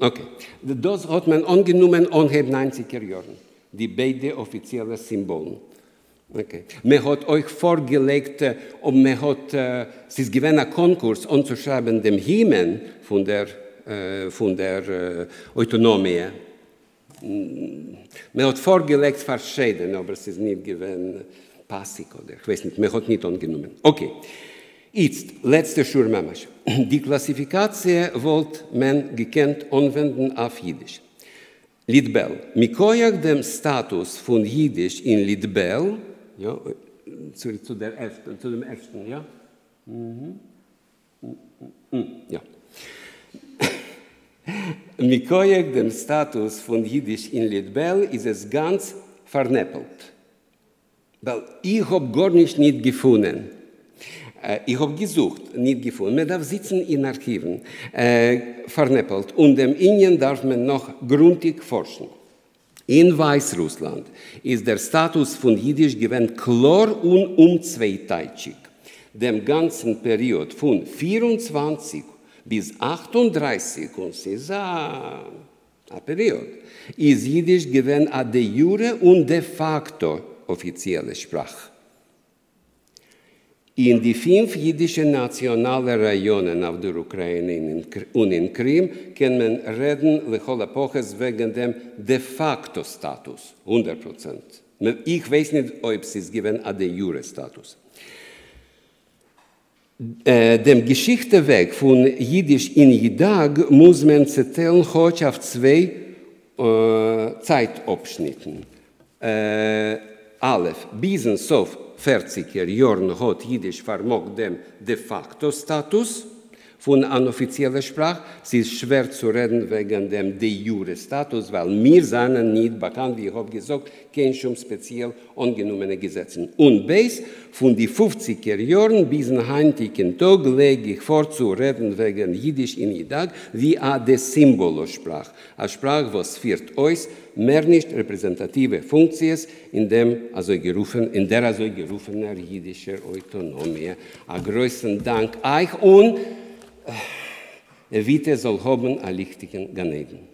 Okay, das hat man angenommen anheb 90er Jahren die beide offizielle Symbole. Okay. Man hat euch vorgelegt, und man hat, es ist gewesen ein Konkurs, anzuschreiben dem Hymnen von der, äh, von der äh, Autonomie. Mm, Man hat vorgelegt verschieden, aber es ist nicht gewesen passig oder ich weiß nicht, man hat nicht angenommen. Okay. Jetzt, letzte Schurmamasch. (clears throat) Die Klassifikation wollte man gekannt anwenden auf Jiddisch. Lidbel. Mikoyak dem Status von Jiddisch in Lidbel, ja, zu, zu, der zu dem ersten, ja? Mhm. Ja. Mikoyak dem Status von Jiddisch in Lidbel ist es ganz vernäppelt. Weil ich habe gar nicht, nicht gefunden. Äh, Ich habe gesucht, nicht gefunden. Man darf sitzen in Archiven, äh, vernäppelt. Und im Indien darf man noch gründlich forschen. In Weißrussland ist der Status von Jiddisch gewesen klar und unzweiteitig. Dem ganzen Period von 24 bis 38, und es ist ein, ein Period, ist Jiddisch gewesen a de jure und de facto offizielle Sprache. In die fünf jüdischen nationalen Regionen auf der Ukraine und in Krim kann man reden, lechol epoches, wegen dem de facto Status, 100 Prozent. Ich weiß nicht, ob es ist gewesen a de jure Status. Äh, dem Geschichteweg von Jiddisch in Jidag muss man zählen heute auf zwei äh, Zeitabschnitten. Äh, Aleph, bis und Sof 40er Jahren hat Jiddisch vermogt dem de facto Status von einer offiziellen Sprache. Es ist schwer zu reden wegen dem de jure Status, weil wir sind nicht bekannt, wie ich habe gesagt, kein schon speziell angenommene Gesetze. Und bis von den 50er Jahren bis zum heutigen Tag lege ich vor zu reden wegen Jiddisch in Jidag wie eine Symbolossprache. Eine Sprache, was führt uns mehr nicht repräsentative Funktionen in, dem, also gerufen, in der also gerufenen jiddischen Autonomie. Einen größten Dank euch und Evite soll hoben a lichtigen Ganeden.